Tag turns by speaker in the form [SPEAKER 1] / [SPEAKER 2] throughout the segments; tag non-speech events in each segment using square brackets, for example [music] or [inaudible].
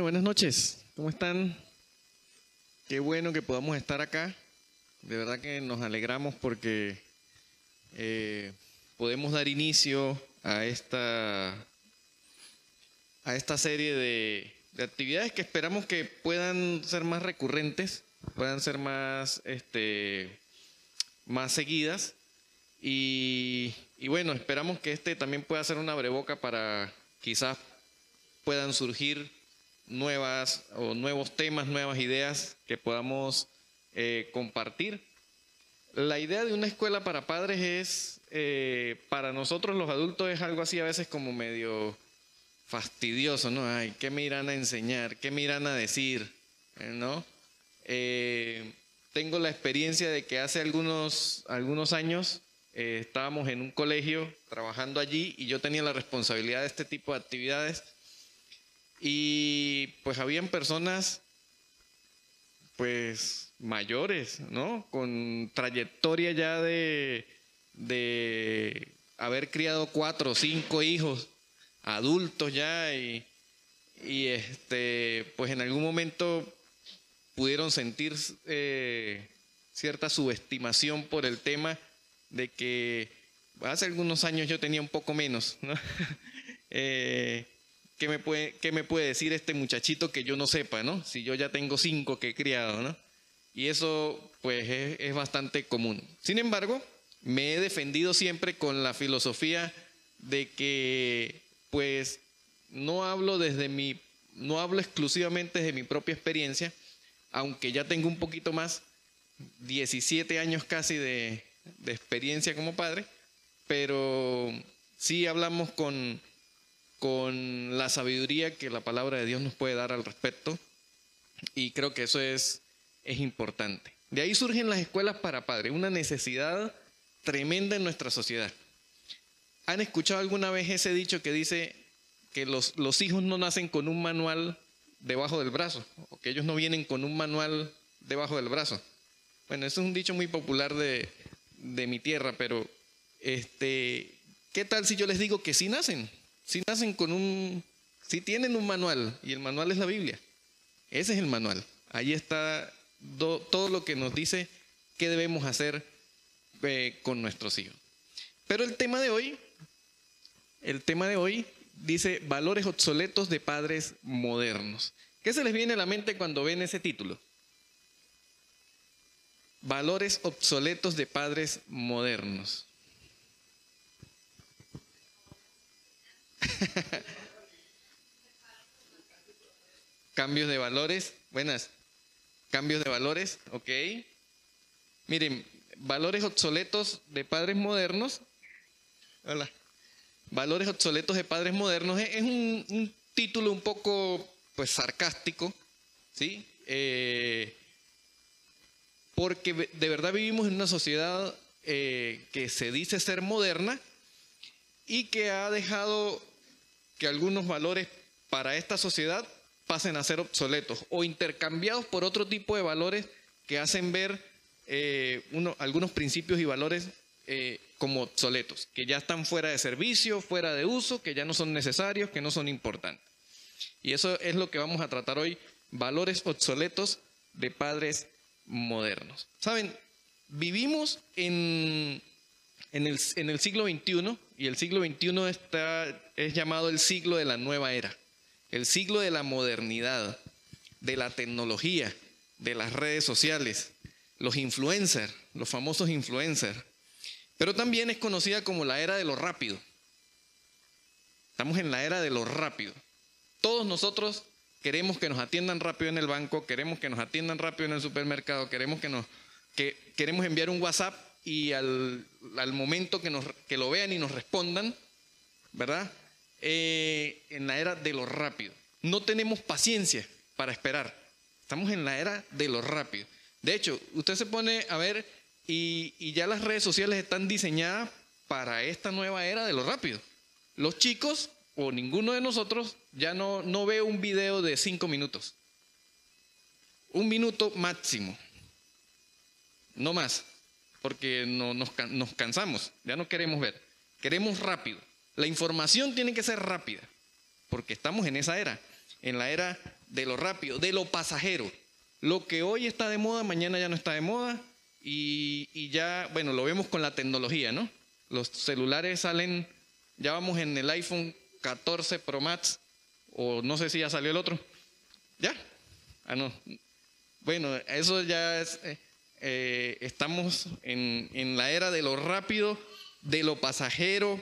[SPEAKER 1] Buenas noches. ¿Cómo están? Qué bueno que podamos estar acá. De verdad que nos alegramos porque eh, podemos dar inicio a esta, a esta serie de, de, actividades que esperamos que puedan ser más recurrentes, puedan ser más, este, más seguidas. Y, y bueno, esperamos que este también pueda ser una breboca para quizás puedan surgir nuevas o nuevos temas, nuevas ideas que podamos eh, compartir. La idea de una escuela para padres es, eh, para nosotros los adultos es algo así a veces como medio fastidioso, ¿no? Ay, ¿qué me irán a enseñar? ¿Qué me irán a decir? Eh, ¿No? tengo la experiencia de que hace algunos, algunos años estábamos en un colegio trabajando allí y yo tenía la responsabilidad de este tipo de actividades y pues habían personas pues mayores, ¿no? Con trayectoria ya de, de haber criado cuatro o cinco hijos, adultos ya, y, y este, pues en algún momento pudieron sentir eh, cierta subestimación por el tema de que hace algunos años yo tenía un poco menos, ¿no? [laughs] eh, ¿qué me, puede, ¿qué me puede decir este muchachito que yo no sepa, ¿no? Si yo ya tengo cinco que he criado, ¿no? Y eso pues es, es bastante común. Sin embargo, me he defendido siempre con la filosofía de que pues no hablo desde mi, no hablo exclusivamente desde mi propia experiencia, aunque ya tengo un poquito más, 17 años casi de, de experiencia como padre, pero sí hablamos con, con la sabiduría que la palabra de Dios nos puede dar al respecto. Y creo que eso es, es importante. De ahí surgen las escuelas para padres, una necesidad tremenda en nuestra sociedad. ¿Han escuchado alguna vez ese dicho que dice que los, los hijos no nacen con un manual debajo del brazo, o que ellos no vienen con un manual debajo del brazo? Bueno, eso es un dicho muy popular de, de mi tierra, pero este, ¿qué tal si yo les digo que sí nacen? Si nacen con un, si tienen un manual y el manual es la Biblia, ese es el manual. Ahí está todo lo que nos dice qué debemos hacer eh, con nuestros hijos. Pero el tema de hoy, el tema de hoy dice valores obsoletos de padres modernos. ¿Qué se les viene a la mente cuando ven ese título? Valores obsoletos de padres modernos. [laughs] Cambios de valores. Buenas. Cambios de valores. Ok. Miren, valores obsoletos de padres modernos. Hola. Valores obsoletos de padres modernos es un, título un poco pues sarcástico, ¿sí? Eh, porque de verdad vivimos en una sociedad eh, que se dice ser moderna y que ha dejado que algunos valores para esta sociedad pasen a ser obsoletos o intercambiados por otro tipo de valores que hacen ver eh, algunos principios y valores eh, como obsoletos, que ya están fuera de servicio, fuera de uso, que ya no son necesarios, que no son importantes. Y eso es lo que vamos a tratar hoy, valores obsoletos de padres modernos. Saben, vivimos en, el siglo XXI y el siglo XXI está, es llamado el siglo de la nueva era, el siglo de la modernidad, de la tecnología, de las redes sociales, los influencers, los famosos influencers. Pero también es conocida como la era de lo rápido. Estamos en la era de lo rápido. Todos nosotros queremos que nos atiendan rápido en el banco, queremos que nos atiendan rápido en el supermercado, queremos que nos que queremos enviar un WhatsApp y al, momento que, nos, que lo vean y nos respondan, ¿verdad? Eh, en la era de lo rápido. No tenemos paciencia para esperar. Estamos en la era de lo rápido. De hecho, usted se pone a ver y, y ya las redes sociales están diseñadas para esta nueva era de lo rápido. Los chicos o ninguno de nosotros ya no, no ve un video de cinco minutos. Un minuto máximo. No más porque no, nos, nos cansamos, ya no queremos ver, queremos rápido. La información tiene que ser rápida, porque estamos en esa era, en la era de lo rápido, de lo pasajero. Lo que hoy está de moda, mañana ya no está de moda. Y, y ya, bueno, lo vemos con la tecnología, ¿no? Los celulares salen, ya vamos en el iPhone 14 Pro Max, o no sé si ya salió el otro. ¿Ya? Ah, no. Bueno, eso ya es, eh, eh, estamos en, en la era de lo rápido, de lo pasajero.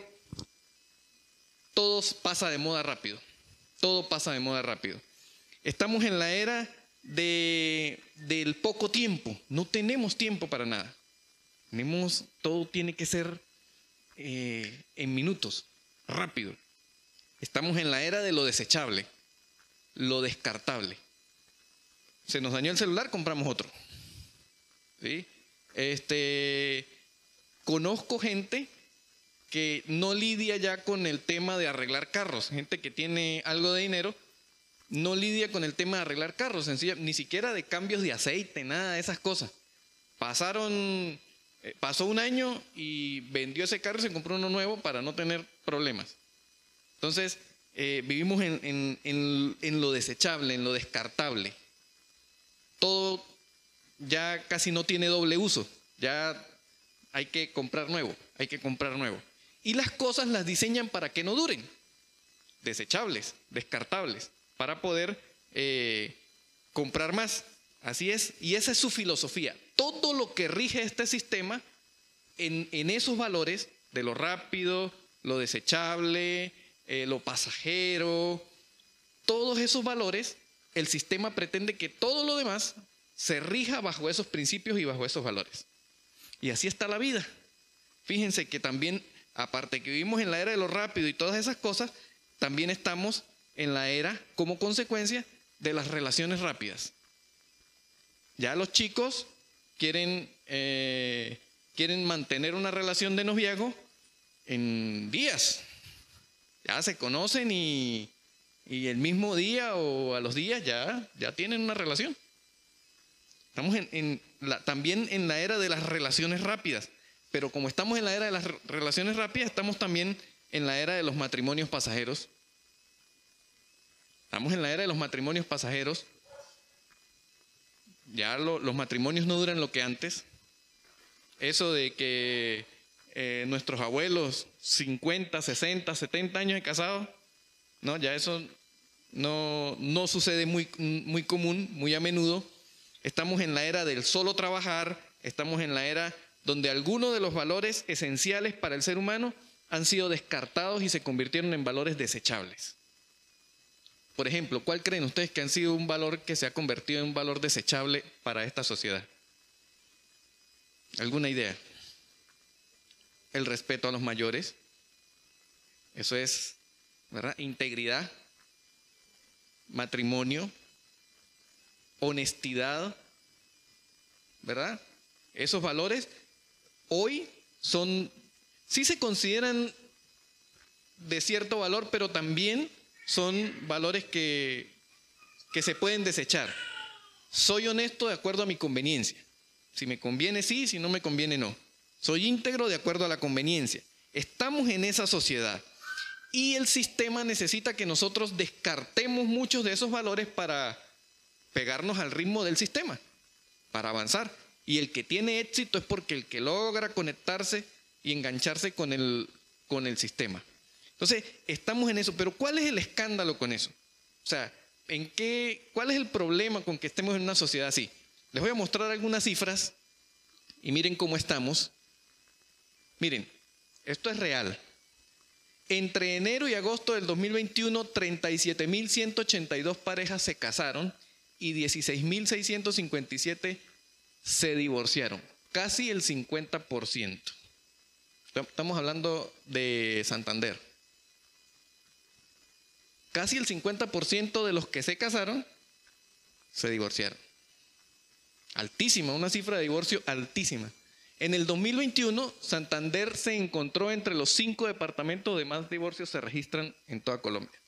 [SPEAKER 1] Todo pasa de moda rápido. Todo pasa de moda rápido. Estamos en la era de, del poco tiempo. No tenemos tiempo para nada. Tenemos, todo tiene que ser eh, en minutos, rápido. Estamos en la era de lo desechable, lo descartable. Se nos dañó el celular, compramos otro. ¿Sí? Este, conozco gente que no lidia ya con el tema de arreglar carros, gente que tiene algo de dinero, no lidia con el tema de arreglar carros, ni siquiera de cambios de aceite, nada de esas cosas. Pasaron, eh, pasó un año y vendió ese carro y se compró uno nuevo para no tener problemas. Entonces, eh, vivimos en, en lo desechable, en lo descartable. Todo ya casi no tiene doble uso, ya hay que comprar nuevo, hay que comprar nuevo. Y las cosas las diseñan para que no duren, desechables, descartables para poder eh, comprar más. Así es, y esa es su filosofía. Todo lo que rige este sistema en, esos valores de lo rápido, lo desechable, eh, lo pasajero, todos esos valores, el sistema pretende que todo lo demás se rija bajo esos principios y bajo esos valores. Y así está la vida. Fíjense que también, aparte que vivimos en la era de lo rápido y todas esas cosas, también estamos en la era como consecuencia de las relaciones rápidas. Ya los chicos quieren, eh, quieren mantener una relación de noviazgo en días. Ya se conocen y, el mismo día o a los días ya, ya tienen una relación. Estamos en, también en la era de las relaciones rápidas, pero como estamos en la era de las relaciones rápidas, estamos también en la era de los matrimonios pasajeros Estamos en la era de los matrimonios pasajeros. Ya los matrimonios no duran lo que antes. Eso de que eh, nuestros abuelos, 50, 60, 70 años de casados, no, ya eso no, no sucede muy, muy común, muy a menudo. Estamos en la era del solo trabajar, estamos en la era donde algunos de los valores esenciales para el ser humano han sido descartados y se convirtieron en valores desechables. Por ejemplo, ¿cuál creen ustedes que han sido un valor que se ha convertido en un valor desechable para esta sociedad? ¿Alguna idea? El respeto a los mayores. Eso es, ¿verdad? Integridad, matrimonio, honestidad, ¿verdad? Esos valores hoy son, sí se consideran de cierto valor, pero también son valores que, que se pueden desechar. Soy honesto de acuerdo a mi conveniencia. Si me conviene, sí, si no me conviene, no. Soy íntegro de acuerdo a la conveniencia. Estamos en esa sociedad. Y el sistema necesita que nosotros descartemos muchos de esos valores para pegarnos al ritmo del sistema, para avanzar. Y el que tiene éxito es porque el que logra conectarse y engancharse con el, con el sistema. Entonces, estamos en eso, pero ¿cuál es el escándalo con eso? O sea, ¿en qué, ¿cuál es el problema con que estemos en una sociedad así? Les voy a mostrar algunas cifras y miren cómo estamos. Miren, esto es real. Entre enero y agosto del 2021, 37.182 parejas se casaron y 16.657 se divorciaron. Casi el 50%. Estamos hablando de Santander casi el 50% de los que se casaron se divorciaron. Altísima, una cifra de divorcio altísima. En el 2021, Santander se encontró entre los cinco departamentos de más divorcios se registran en toda Colombia.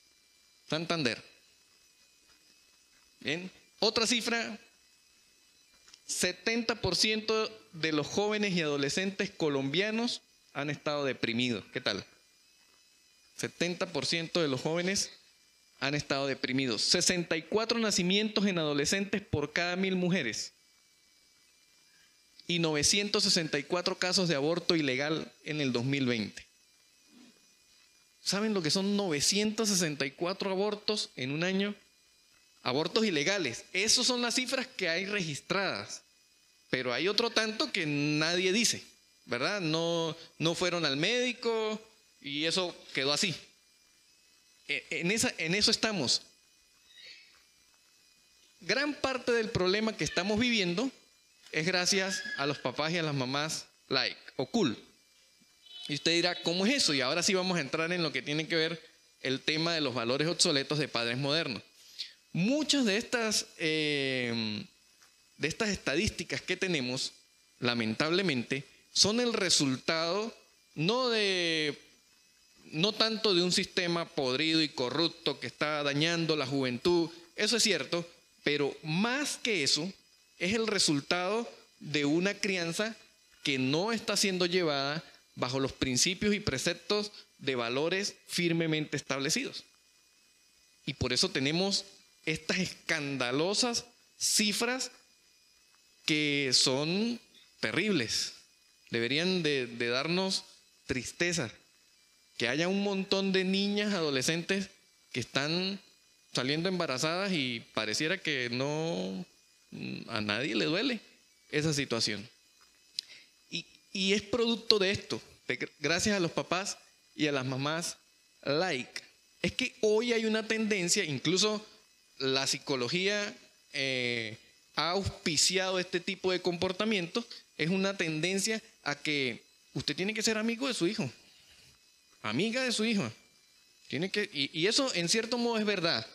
[SPEAKER 1] Santander. Bien. Otra cifra, 70% de los jóvenes y adolescentes colombianos han estado deprimidos. ¿Qué tal? 70% de los jóvenes han estado deprimidos. 64 nacimientos en adolescentes por cada mil mujeres. Y 964 casos de aborto ilegal en el 2020. ¿Saben lo que son 964 abortos en un año? Abortos ilegales. Esas son las cifras que hay registradas. Pero hay otro tanto que nadie dice, ¿verdad? No, no fueron al médico y eso quedó así. E, en, esa, en eso estamos. Gran parte del problema que estamos viviendo es gracias a los papás y a las mamás like o cool. Y usted dirá, ¿cómo es eso? Y ahora sí vamos a entrar en lo que tiene que ver el tema de los valores obsoletos de padres modernos. Muchas de estas, eh, de estas estadísticas que tenemos, lamentablemente, son el resultado no de no tanto de un sistema podrido y corrupto que está dañando la juventud, eso es cierto, pero más que eso, es el resultado de una crianza que no está siendo llevada bajo los principios y preceptos de valores firmemente establecidos. Y por eso tenemos estas escandalosas cifras que son terribles. Deberían de, darnos tristeza. Que haya un montón de niñas, adolescentes que están saliendo embarazadas y pareciera que no a nadie le duele esa situación. Y, y es producto de esto, gracias a los papás y a las mamás like. Es que hoy hay una tendencia, incluso la psicología eh, ha auspiciado este tipo de comportamiento, es una tendencia a que usted tiene que ser amigo de su hijo, amiga de su hijo. Tiene que, y, eso en cierto modo es verdad,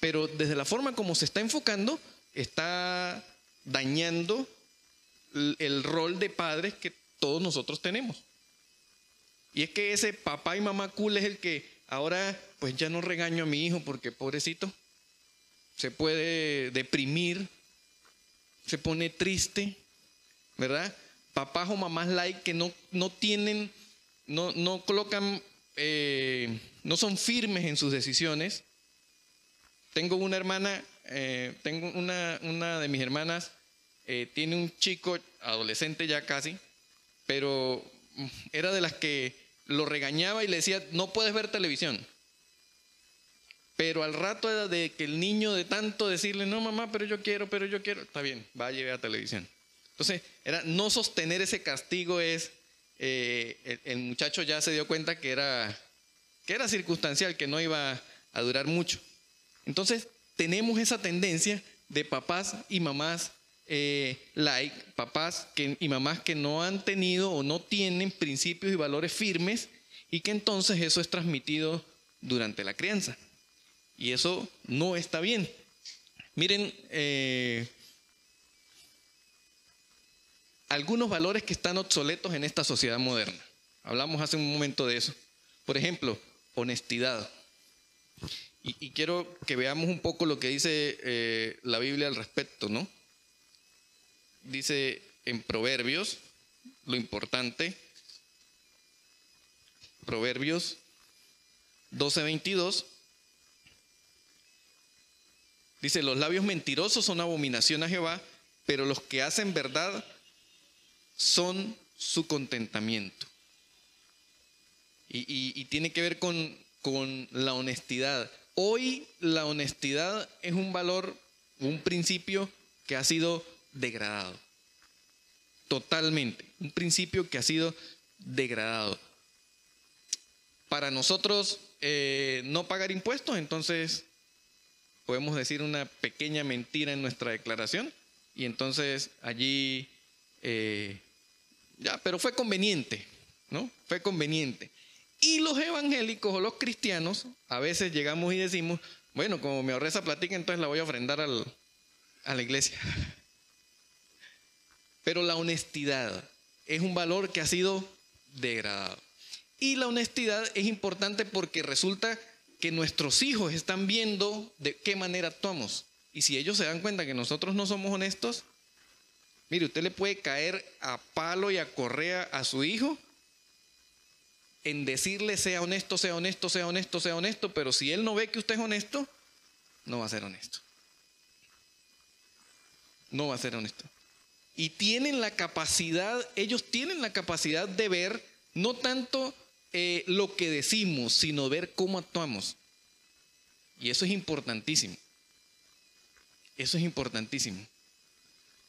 [SPEAKER 1] pero desde la forma como se está enfocando, está dañando el rol de padres que todos nosotros tenemos. Y es que ese papá y mamá cool es el que ahora pues ya no regaño a mi hijo porque pobrecito se puede deprimir, se pone triste, ¿verdad? Papás o mamás like que no, no tienen, no, no colocan, eh, no son firmes en sus decisiones. Tengo una hermana, eh, tengo una, una, de mis hermanas, eh, tiene un chico adolescente ya casi, pero era de las que lo regañaba y le decía, no puedes ver televisión. Pero al rato era de que el niño de tanto decirle, no mamá, pero yo quiero, pero yo quiero, está bien, va a llegar a televisión. Entonces, era no sostener ese castigo es, eh, el, muchacho ya se dio cuenta que era, que era circunstancial, que no iba a durar mucho. Entonces, tenemos esa tendencia de papás y mamás eh, like, papás y mamás que no han tenido o no tienen principios y valores firmes y que entonces eso es transmitido durante la crianza. Y eso no está bien. Miren, eh, algunos valores que están obsoletos en esta sociedad moderna. Hablamos hace un momento de eso. Por ejemplo, honestidad. Y, quiero que veamos un poco lo que dice eh, la Biblia al respecto, ¿no? Dice en Proverbios, lo importante, Proverbios 12:22, dice, los labios mentirosos son abominación a Jehová, pero los que hacen verdad son su contentamiento. Y, tiene que ver con, con la honestidad. Hoy la honestidad es un valor, un principio que ha sido degradado. Totalmente. Un principio que ha sido degradado. Para nosotros eh, no pagar impuestos, entonces podemos decir una pequeña mentira en nuestra declaración y entonces allí eh, ya, pero fue conveniente, ¿no? Fue conveniente. Y los evangélicos o los cristianos, a veces llegamos y decimos, bueno, como me ahorré esa platica, entonces la voy a ofrendar a la iglesia. [laughs] Pero la honestidad es un valor que ha sido degradado. Y la honestidad es importante porque resulta que nuestros hijos están viendo de qué manera actuamos. Y si ellos se dan cuenta que nosotros no somos honestos, Mire, usted le puede caer a palo y a correa a su hijo en decirle sea honesto, sea honesto, sea honesto, sea honesto, pero si él no ve que usted es honesto, no va a ser honesto. No va a ser honesto. Y tienen la capacidad, ellos tienen la capacidad de ver no tanto eh, lo que decimos, sino ver cómo actuamos. Y eso es importantísimo. Eso es importantísimo.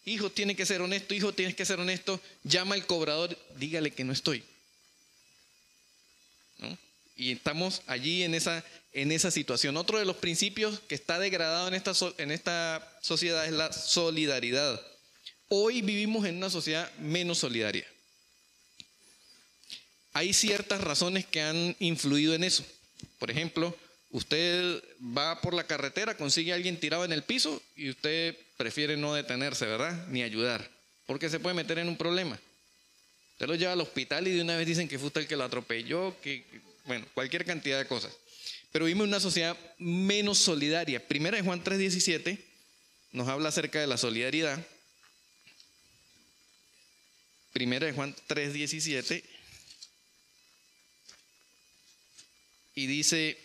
[SPEAKER 1] Hijo, tiene que ser honesto, hijo, tienes que ser honesto. Llama al cobrador, dígale que no estoy. Y estamos allí en esa, en esa situación. Otro de los principios que está degradado en esta, en esta sociedad es la solidaridad. Hoy vivimos en una sociedad menos solidaria. Hay ciertas razones que han influido en eso. Por ejemplo, usted va por la carretera, consigue a alguien tirado en el piso y usted prefiere no detenerse, ¿verdad? Ni ayudar, porque se puede meter en un problema. Usted lo lleva al hospital y de una vez dicen que fue usted el que lo atropelló, que, bueno, cualquier cantidad de cosas. Pero vivimos en una sociedad menos solidaria. Primera de Juan 3:17 nos habla acerca de la solidaridad. Primera de Juan 3:17 y dice,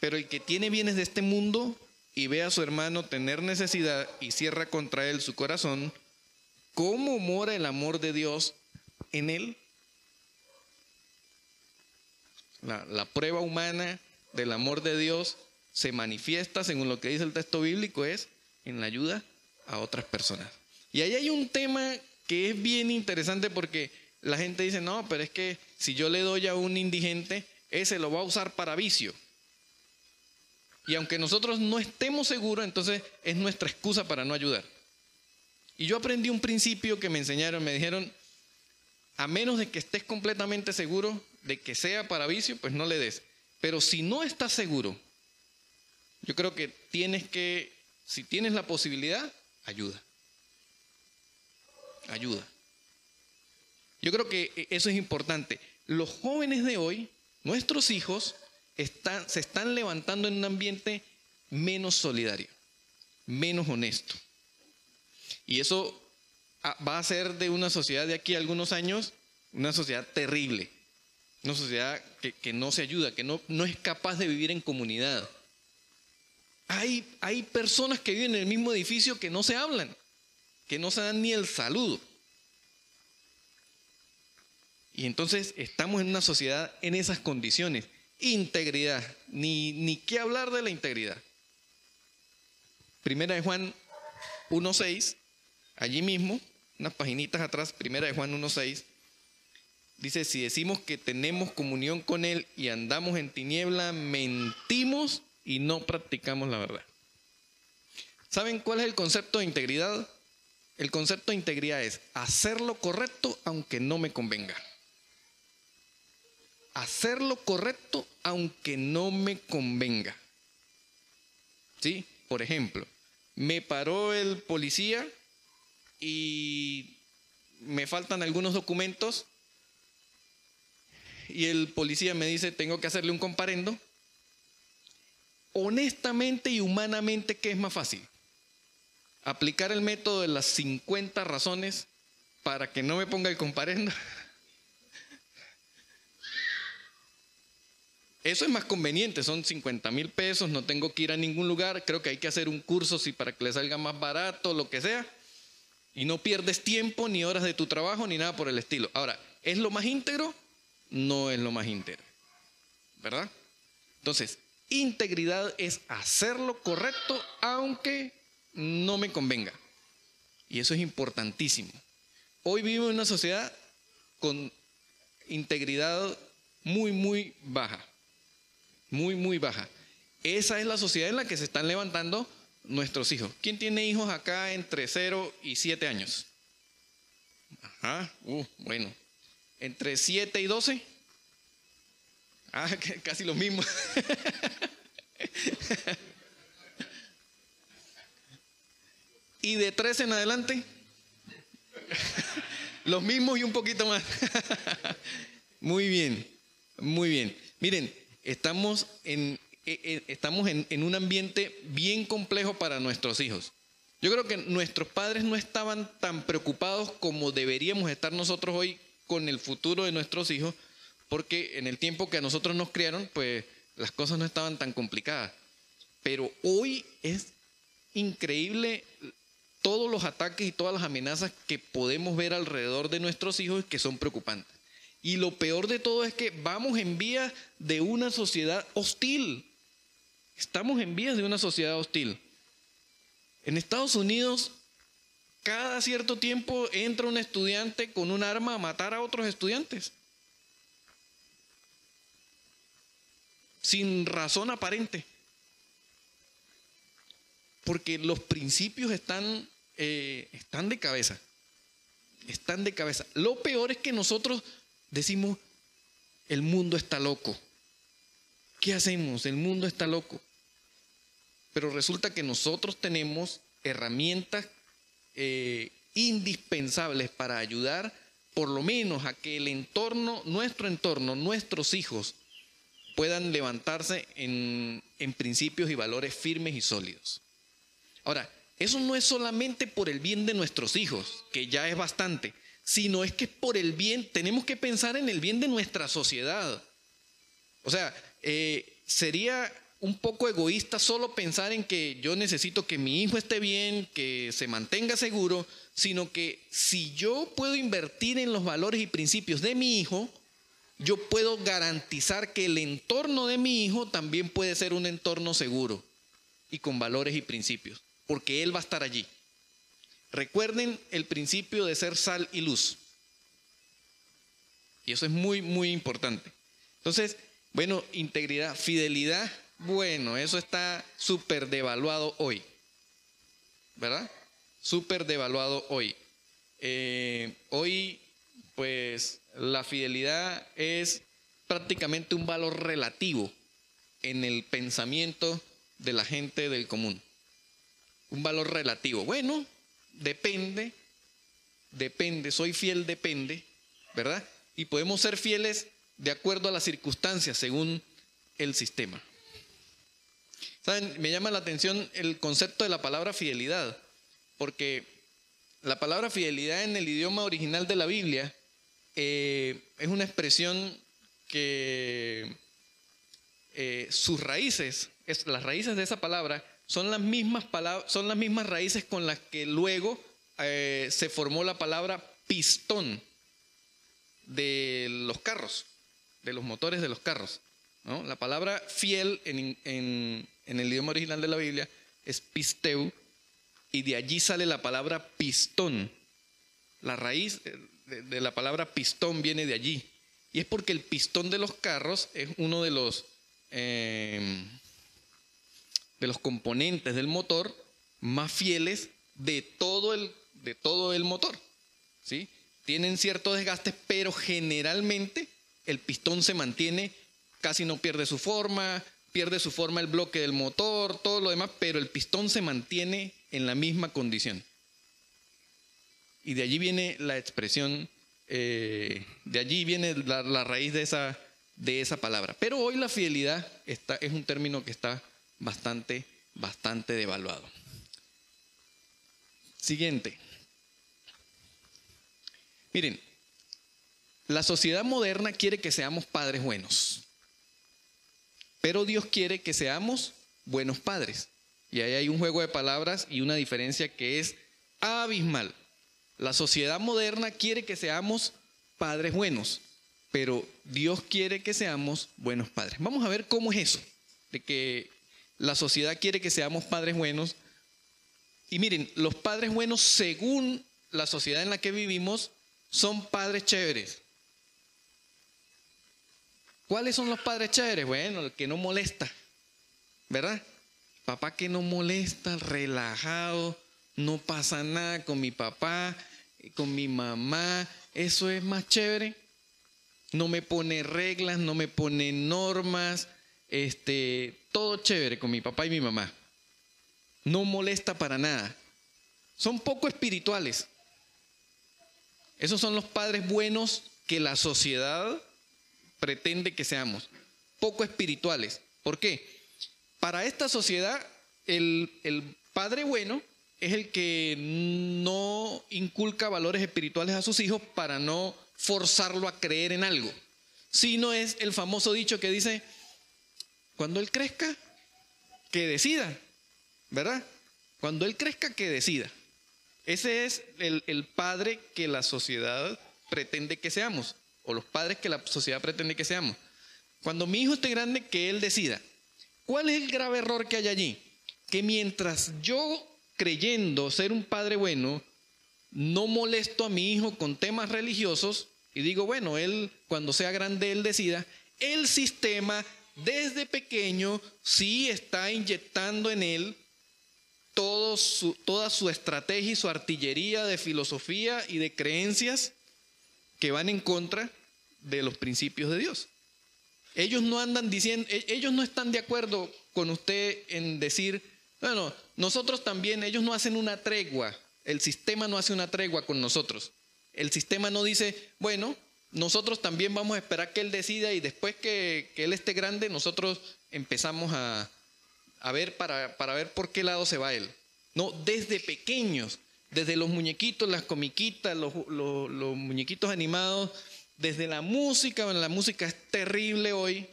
[SPEAKER 1] pero el que tiene bienes de este mundo y ve a su hermano tener necesidad y cierra contra él su corazón, ¿cómo mora el amor de Dios en él? La, prueba humana del amor de Dios se manifiesta, según lo que dice el texto bíblico, es en la ayuda a otras personas. Y ahí hay un tema que es bien interesante porque la gente dice, no, pero es que si yo le doy a un indigente, ese lo va a usar para vicio. Y aunque nosotros no estemos seguros, entonces es nuestra excusa para no ayudar. Y yo aprendí un principio que me enseñaron, me dijeron, a menos de que estés completamente seguro de que sea para vicio, pues no le des. Pero si no estás seguro, yo creo que tienes que, si tienes la posibilidad, ayuda. Ayuda. Yo creo que e, eso es importante. Los jóvenes de hoy, nuestros hijos, se están levantando en un ambiente menos solidario, menos honesto. Y eso ah, va a ser de una sociedad de aquí a algunos años una sociedad terrible, una sociedad que, no se ayuda, que no, no, es capaz de vivir en comunidad. Hay, hay personas que viven en el mismo edificio que no se hablan, que no se dan ni el saludo. Y entonces estamos en una sociedad en esas condiciones. Integridad, ni, ni qué hablar de la integridad. Primera de Juan 1.6, allí mismo, unas paginitas atrás, primera de Juan 1.6, dice, si decimos que tenemos comunión con Él y andamos en tiniebla, mentimos y no practicamos la verdad. ¿Saben cuál es el concepto de integridad? El concepto de integridad es hacer lo correcto aunque no me convenga hacer lo correcto aunque no me convenga. ¿Sí? Por ejemplo, me paró el policía y me faltan algunos documentos y el policía me dice, tengo que hacerle un comparendo. Honestamente y humanamente, ¿qué es más fácil? Aplicar el método de las 50 razones para que no me ponga el comparendo Eso es más conveniente, son 50 mil pesos, no tengo que ir a ningún lugar, creo que hay que hacer un curso si para que le salga más barato, lo que sea, y no pierdes tiempo ni horas de tu trabajo ni nada por el estilo. Ahora, ¿es lo más íntegro? No es lo más íntegro, ¿verdad? Entonces, integridad es hacer lo correcto aunque no me convenga. Y eso es importantísimo. Hoy vivimos en una sociedad con integridad muy, muy baja muy, muy baja. Esa es la sociedad en la que se están levantando nuestros hijos. ¿Quién tiene hijos acá entre 0 y 7 años? Ajá, uh, bueno. ¿Entre 7 y 12? Ah, [laughs] casi lo mismo. [laughs] ¿Y de 13 en adelante? [laughs] Los mismos y un poquito más. muy bien, muy bien. Miren, estamos en, e, e, estamos en, un ambiente bien complejo para nuestros hijos. Yo creo que nuestros padres no estaban tan preocupados como deberíamos estar nosotros hoy con el futuro de nuestros hijos, porque en el tiempo que a nosotros nos criaron, pues las cosas no estaban tan complicadas. Pero hoy es increíble todos los ataques y todas las amenazas que podemos ver alrededor de nuestros hijos que son preocupantes. Y lo peor de todo es que vamos en vías de una sociedad hostil. Estamos en vías de una sociedad hostil. En Estados Unidos, cada cierto tiempo entra un estudiante con un arma a matar a otros estudiantes. Sin razón aparente. Porque los principios están, eh, están de cabeza. Están de cabeza. Lo peor es que nosotros decimos, el mundo está loco. ¿Qué hacemos? El mundo está loco. Pero resulta que nosotros tenemos herramientas eh, indispensables para ayudar por lo menos a que el entorno, nuestro entorno, nuestros hijos puedan levantarse en, en principios y valores firmes y sólidos. Ahora, eso no es solamente por el bien de nuestros hijos, que ya es bastante, sino es que por el bien, tenemos que pensar en el bien de nuestra sociedad. O sea, eh, sería un poco egoísta solo pensar en que yo necesito que mi hijo esté bien, que se mantenga seguro, sino que si yo puedo invertir en los valores y principios de mi hijo, yo puedo garantizar que el entorno de mi hijo también puede ser un entorno seguro y con valores y principios, porque él va a estar allí. Recuerden el principio de ser sal y luz. Y eso es muy, muy importante. Entonces, bueno, integridad, fidelidad, bueno, eso está súper devaluado hoy. ¿Verdad? Súper devaluado hoy. Eh, hoy, pues, la fidelidad es prácticamente un valor relativo en el pensamiento de la gente del común. Un valor relativo. Bueno, depende, depende, soy fiel, depende, ¿verdad? Y podemos ser fieles de acuerdo a las circunstancias, según el sistema. ¿Saben? Me llama la atención el concepto de la palabra fidelidad, porque la palabra fidelidad en el idioma original de la Biblia eh, es una expresión que eh, sus raíces, es, las raíces de esa palabra, son las mismas, palabras, son las mismas raíces con las que luego eh, se formó la palabra pistón de los carros, de los motores de los carros. La palabra fiel en, el idioma original de la Biblia es pisteu y de allí sale la palabra pistón. La raíz de, la palabra pistón viene de allí. Y es porque el pistón de los carros es uno de los eh, de los componentes del motor más fieles de todo el, de todo el motor. ¿sí? Tienen cierto desgaste, pero generalmente el pistón se mantiene, casi no pierde su forma, pierde su forma el bloque del motor, todo lo demás, pero el pistón se mantiene en la misma condición. Y de allí viene la expresión, eh, de allí viene la, raíz de esa, de esa palabra. Pero hoy la fidelidad está, es un término que está bastante, bastante devaluado. Siguiente. Miren, la sociedad moderna quiere que seamos padres buenos, pero Dios quiere que seamos buenos padres. Y ahí hay un juego de palabras y una diferencia que es abismal. La sociedad moderna quiere que seamos padres buenos, pero Dios quiere que seamos buenos padres. Vamos a ver cómo es eso, de que la sociedad quiere que seamos padres buenos. Y miren, los padres buenos, según la sociedad en la que vivimos, son padres chéveres. ¿Cuáles son los padres chéveres? Bueno, el que no molesta, ¿verdad? Papá que no molesta, relajado, no pasa nada con mi papá, con mi mamá, eso es más chévere. No me pone reglas, no me pone normas, este, todo chévere con mi papá y mi mamá. No molesta para nada. Son poco espirituales. Esos son los padres buenos que la sociedad pretende que seamos. Poco espirituales. ¿Por qué? Para esta sociedad, el, el padre bueno es el que no inculca valores espirituales a sus hijos para no forzarlo a creer en algo, sino es el famoso dicho que dice, cuando él crezca, que decida, ¿verdad? Cuando él crezca, que decida. Ese es el, padre que la sociedad pretende que seamos, o los padres que la sociedad pretende que seamos. Cuando mi hijo esté grande, que él decida. ¿Cuál es el grave error que hay allí? Que mientras yo, creyendo ser un padre bueno, no molesto a mi hijo con temas religiosos y digo, bueno, él cuando sea grande, él decida, el sistema desde pequeño sí está inyectando en él toda su estrategia y su artillería de filosofía y de creencias que van en contra de los principios de Dios. Ellos no andan diciendo, e, ellos no están de acuerdo con usted en decir, bueno, nosotros también, ellos no hacen una tregua, el sistema no hace una tregua con nosotros. El sistema no dice, bueno, nosotros también vamos a esperar que él decida y después que, él esté grande, nosotros empezamos a, ver para, para, ver por qué lado se va él. No, desde pequeños, desde los muñequitos, las comiquitas, los, los muñequitos animados, desde la música, bueno, la música es terrible hoy,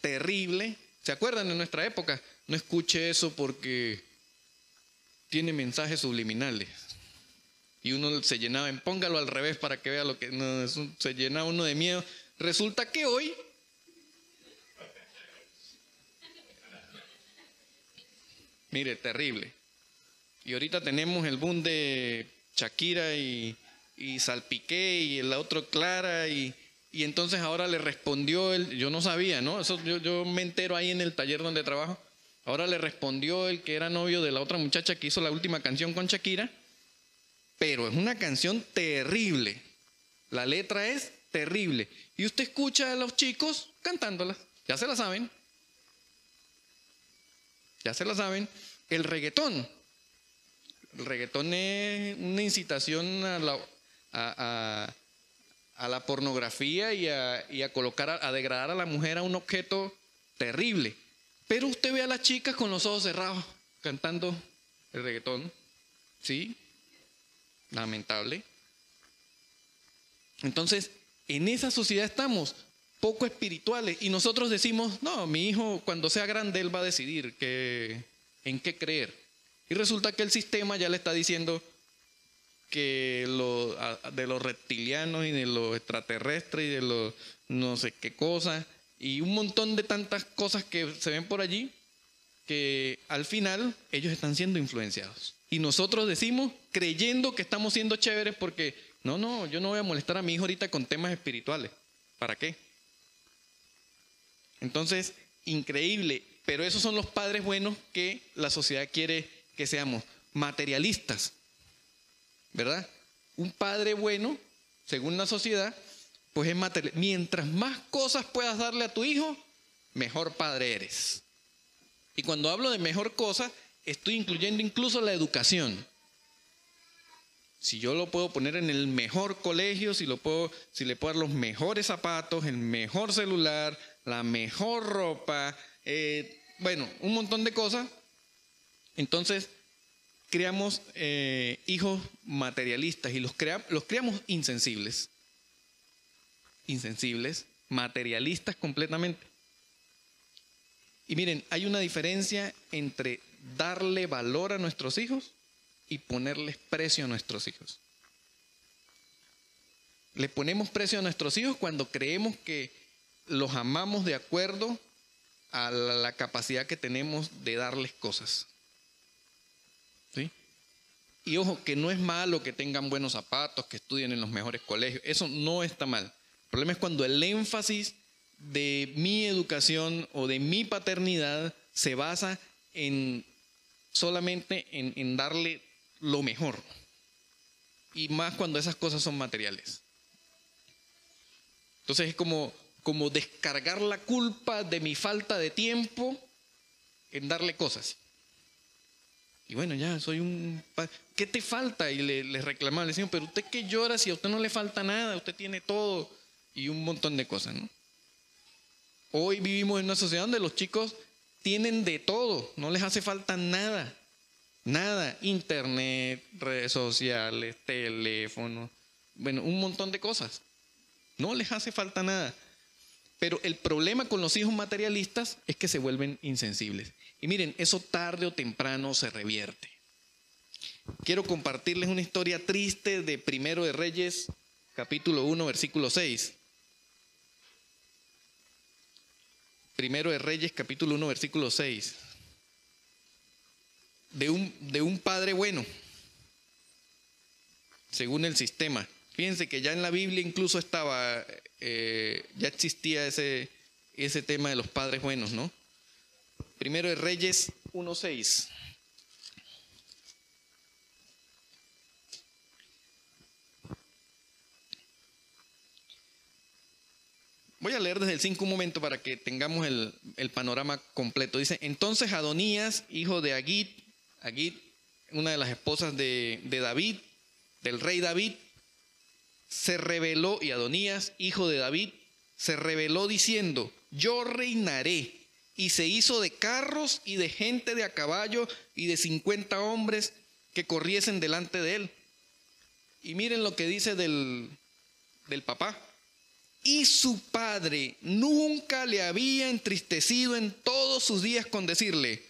[SPEAKER 1] terrible. ¿Se acuerdan de nuestra época? No escuche eso porque tiene mensajes subliminales. Y uno se llenaba en póngalo al revés para que vea lo que no, se llenaba uno de miedo. Resulta que hoy Mire, terrible. Y ahorita tenemos el boom de Shakira y y salpiqué y el otro Clara y, y entonces ahora le respondió él, yo no sabía, ¿no? Eso yo, yo me entero ahí en el taller donde trabajo. Ahora le respondió el que era novio de la otra muchacha que hizo la última canción con Shakira, pero es una canción terrible. La letra es terrible. Y usted escucha a los chicos cantándola, ya se la saben. Ya se la saben. El reggaetón. El reggaetón es una incitación a la a, la pornografía y a, colocar, a, degradar a la mujer a un objeto terrible. Pero usted ve a las chicas con los ojos cerrados cantando el reggaetón. ¿Sí? Lamentable. Entonces, en esa sociedad estamos poco espirituales y nosotros decimos, no, mi hijo cuando sea grande él va a decidir que, en qué creer. Y resulta que el sistema ya le está diciendo, que lo, de los reptilianos y de los extraterrestres y de los no sé qué cosas y un montón de tantas cosas que se ven por allí que al final ellos están siendo influenciados. Y nosotros decimos creyendo que estamos siendo chéveres porque no, no, yo no voy a molestar a mi hijo ahorita con temas espirituales. ¿Para qué? Entonces, increíble, pero esos son los padres buenos que la sociedad quiere que seamos, materialistas. ¿verdad? Un padre bueno, según la sociedad, pues es material. Mientras más cosas puedas darle a tu hijo, mejor padre eres. Y cuando hablo de mejor cosa, estoy incluyendo incluso la educación. Si yo lo puedo poner en el mejor colegio, si, lo puedo, si le puedo dar los mejores zapatos, el mejor celular, la mejor ropa, eh, bueno, un montón de cosas, entonces creamos eh, hijos materialistas y los, los creamos insensibles. Insensibles, materialistas completamente. Y miren, hay una diferencia entre darle valor a nuestros hijos y ponerles precio a nuestros hijos. Le ponemos precio a nuestros hijos cuando creemos que los amamos de acuerdo a la capacidad que tenemos de darles cosas. Y ojo, que no es malo que tengan buenos zapatos, que estudien en los mejores colegios. Eso no está mal. El problema es cuando el énfasis de mi educación o de mi paternidad se basa en solamente en, darle lo mejor. Y más cuando esas cosas son materiales. Entonces es como, como descargar la culpa de mi falta de tiempo en darle cosas. Y bueno, ya soy un... ¿Qué te falta? Y le, le reclamaba, le decía, pero usted que llora si a usted no le falta nada, usted tiene todo y un montón de cosas, ¿no? Hoy vivimos en una sociedad donde los chicos tienen de todo, no les hace falta nada, nada, internet, redes sociales, teléfono, bueno, un montón de cosas. No les hace falta nada. Pero el problema con los hijos materialistas es que se vuelven insensibles. Y miren, eso tarde o temprano se revierte. Quiero compartirles una historia triste de Primero de Reyes, capítulo 1, versículo 6. Primero de Reyes, capítulo 1, versículo 6. De un, de un padre bueno, según el sistema. Fíjense que ya en la Biblia incluso estaba, eh, ya existía ese, ese tema de los padres buenos, ¿no? Primero de Reyes 1.6. Voy a leer desde el 5 un momento para que tengamos el, panorama completo. Dice, entonces Adonías, hijo de Agit, Agit, una de las esposas de, de David, del rey David, se reveló, y Adonías, hijo de David, se reveló diciendo, yo reinaré. Y se hizo de carros y de gente de a caballo y de cincuenta hombres que corriesen delante de él. Y miren lo que dice del, del papá. Y su padre nunca le había entristecido en todos sus días con decirle,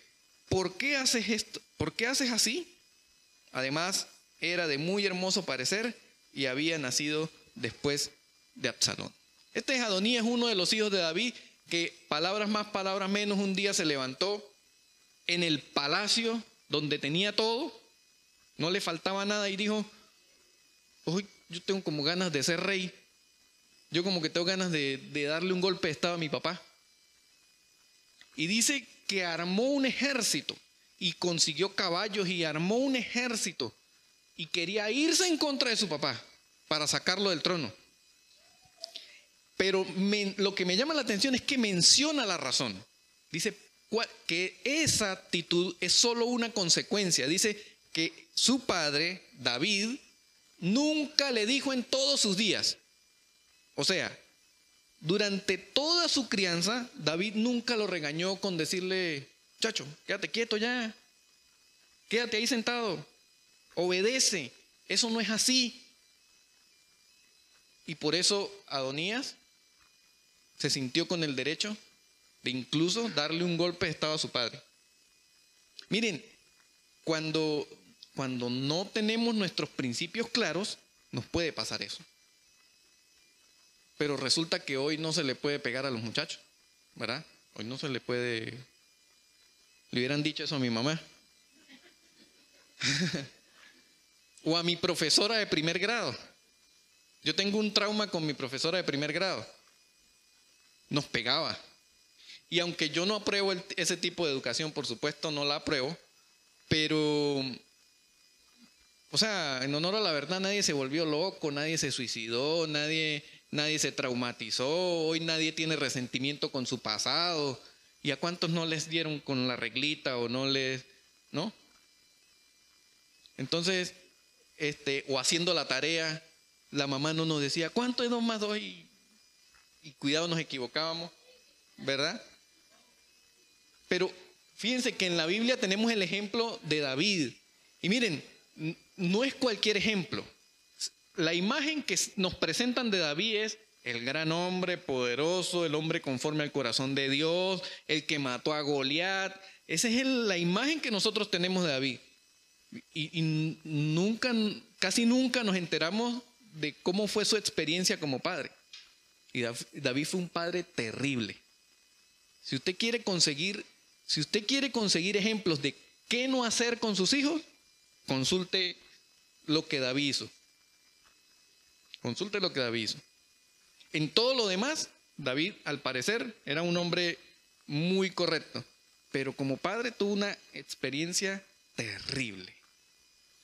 [SPEAKER 1] ¿por qué haces esto? ¿Por qué haces así? Además, era de muy hermoso parecer y había nacido después de Absalón. Este es Adonías, uno de los hijos de David, que palabras más, palabras menos, un día se levantó en el palacio donde tenía todo, no le faltaba nada y dijo, hoy yo tengo como ganas de ser rey, yo como que tengo ganas de, darle un golpe de estado a mi papá. Y dice que armó un ejército y consiguió caballos y armó un ejército y quería irse en contra de su papá para sacarlo del trono. Pero lo que me llama la atención es que menciona la razón. Dice que esa actitud es solo una consecuencia. Dice que su padre, David, nunca le dijo en todos sus días. O sea, durante toda su crianza, David nunca lo regañó con decirle, chacho, quédate quieto ya, quédate ahí sentado, obedece, eso no es así. Y por eso Adonías se sintió con el derecho de incluso darle un golpe de estado a su padre. Miren, cuando, cuando no tenemos nuestros principios claros, nos puede pasar eso. Pero resulta que hoy no se le puede pegar a los muchachos, ¿verdad? Hoy no se le puede... Le hubieran dicho eso a mi mamá. [laughs] o a mi profesora de primer grado. Yo tengo un trauma con mi profesora de primer grado. Nos pegaba. Y aunque yo no apruebo ese tipo de educación, por supuesto no la apruebo, pero, o sea, en honor a la verdad, nadie se volvió loco, nadie se suicidó, nadie, nadie se traumatizó, hoy nadie tiene resentimiento con su pasado. ¿Y a cuántos no les dieron con la reglita o no les, no? Entonces, este, o haciendo la tarea, la mamá no nos decía, ¿cuánto es dos más dos? Y, cuidado, nos equivocábamos, ¿verdad? Pero fíjense que en la Biblia tenemos el ejemplo de David. Y miren, no es cualquier ejemplo. La imagen que nos presentan de David es el gran hombre poderoso, el hombre conforme al corazón de Dios, el que mató a Goliat. Esa es la imagen que nosotros tenemos de David. Y, nunca, casi nunca nos enteramos de cómo fue su experiencia como padre. Y David fue un padre terrible. Si usted quiere conseguir, si usted quiere conseguir ejemplos de qué no hacer con sus hijos, consulte lo que David hizo. Consulte lo que David hizo. En todo lo demás, David, al parecer, era un hombre muy correcto, pero como padre tuvo una experiencia terrible.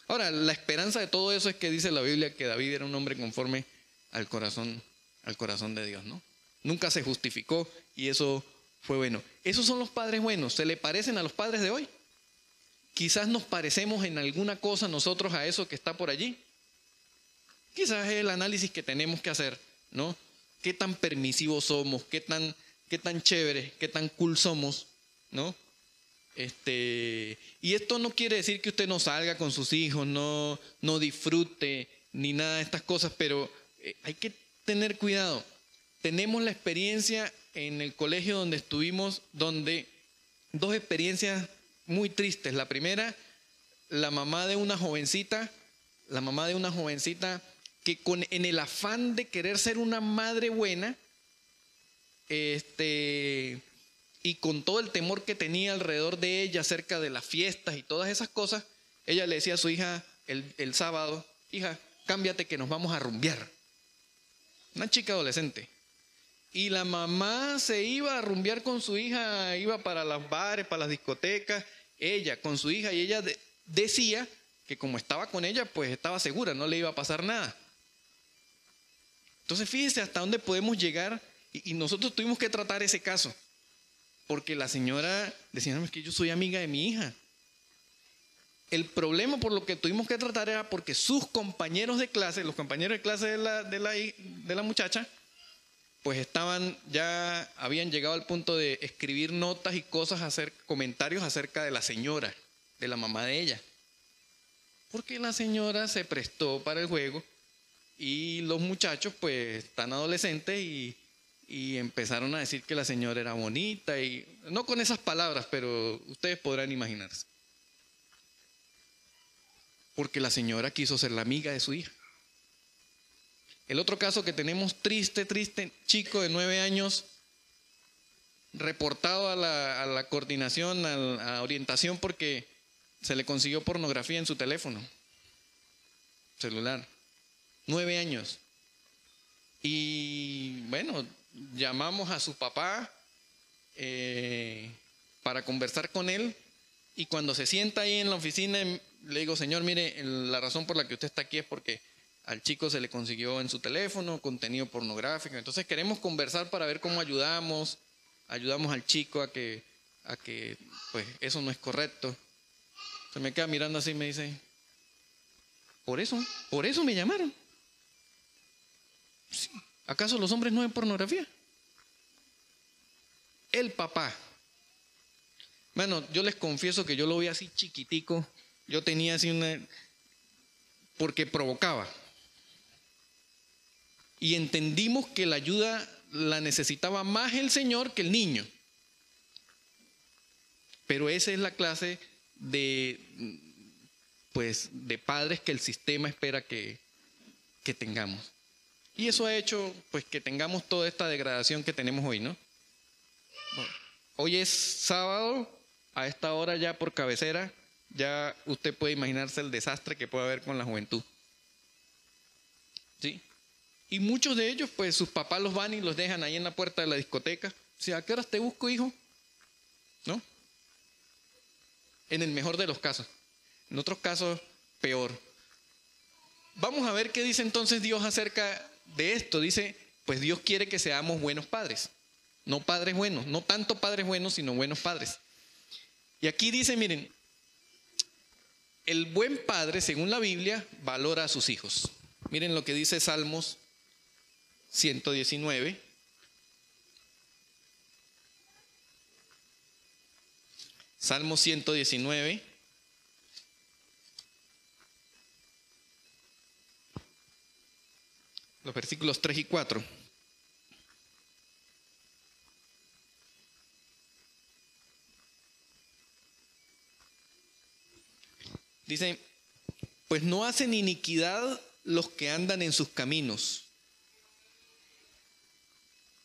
[SPEAKER 1] Ahora, la esperanza de todo eso es que dice la Biblia que David era un hombre conforme al corazón, al corazón de Dios, ¿no? Nunca se justificó y eso fue bueno. Esos son los padres buenos. ¿Se le parecen a los padres de hoy? Quizás nos parecemos en alguna cosa nosotros a eso que está por allí. Quizás es el análisis que tenemos que hacer, ¿no? ¿Qué tan permisivos somos? ¿Qué tan, qué tan chévere? ¿Qué tan cool somos? ¿No? Este, y esto no quiere decir que usted no salga con sus hijos, no, no disfrute ni nada de estas cosas, pero eh, hay que tener cuidado. Tenemos la experiencia en el colegio donde estuvimos, donde dos experiencias muy tristes. La primera, la mamá de una jovencita, la mamá de una jovencita que con, en el afán de querer ser una madre buena, este, y con todo el temor que tenía alrededor de ella acerca de las fiestas y todas esas cosas, ella le decía a su hija el, el sábado, hija, cámbiate que nos vamos a rumbear. Una chica adolescente. Y la mamá se iba a rumbear con su hija, iba para los bares, para las discotecas, ella con su hija, y ella decía que como estaba con ella, pues estaba segura, no le iba a pasar nada. Entonces fíjese hasta dónde podemos llegar y, nosotros tuvimos que tratar ese caso, porque la señora decía, es que yo soy amiga de mi hija. El problema por lo que tuvimos que tratar era porque sus compañeros de clase, los compañeros de clase de la, de la, de la muchacha, pues estaban ya, habían llegado al punto de escribir notas y cosas, hacer comentarios acerca de la señora, de la mamá de ella. Porque la señora se prestó para el juego y los muchachos pues están adolescentes y, y empezaron a decir que la señora era bonita y no con esas palabras, pero ustedes podrán imaginarse. Porque la señora quiso ser la amiga de su hija. El otro caso que tenemos triste, triste, chico de nueve años, reportado a la, a la coordinación, a la orientación porque se le consiguió pornografía en su teléfono celular. Nueve años. Y bueno, llamamos a su papá eh, para conversar con él y cuando se sienta ahí en la oficina le digo, señor, mire, la razón por la que usted está aquí es porque al chico se le consiguió en su teléfono contenido pornográfico. Entonces queremos conversar para ver cómo ayudamos, ayudamos al chico a que, a que pues eso no es correcto. Se me queda mirando así y me dice, por eso, por eso me llamaron. ¿Acaso los hombres no ven pornografía? El papá. Bueno, yo les confieso que yo lo vi así chiquitico. Yo tenía así una... porque provocaba. Y entendimos que la ayuda la necesitaba más el Señor que el niño. Pero esa es la clase de, pues, de padres que el sistema espera que, que tengamos. Y eso ha hecho pues que tengamos toda esta degradación que tenemos hoy, ¿no? hoy es sábado, a esta hora ya por cabecera, ya usted puede imaginarse el desastre que puede haber con la juventud. ¿Sí? Y muchos de ellos, pues sus papás los van y los dejan ahí en la puerta de la discoteca. O ¿a qué horas te busco, hijo? ¿No? En el mejor de los casos. En otros casos, peor. Vamos a ver qué dice entonces Dios acerca de esto. Dice, pues Dios quiere que seamos buenos padres. No padres buenos, no tanto padres buenos, sino buenos padres. Y aquí dice, miren, el buen padre, según la Biblia, valora a sus hijos. Miren lo que dice Salmos 119. Salmo 119. Los versículos 3 y 4. Dice, pues no hacen iniquidad los que andan en sus caminos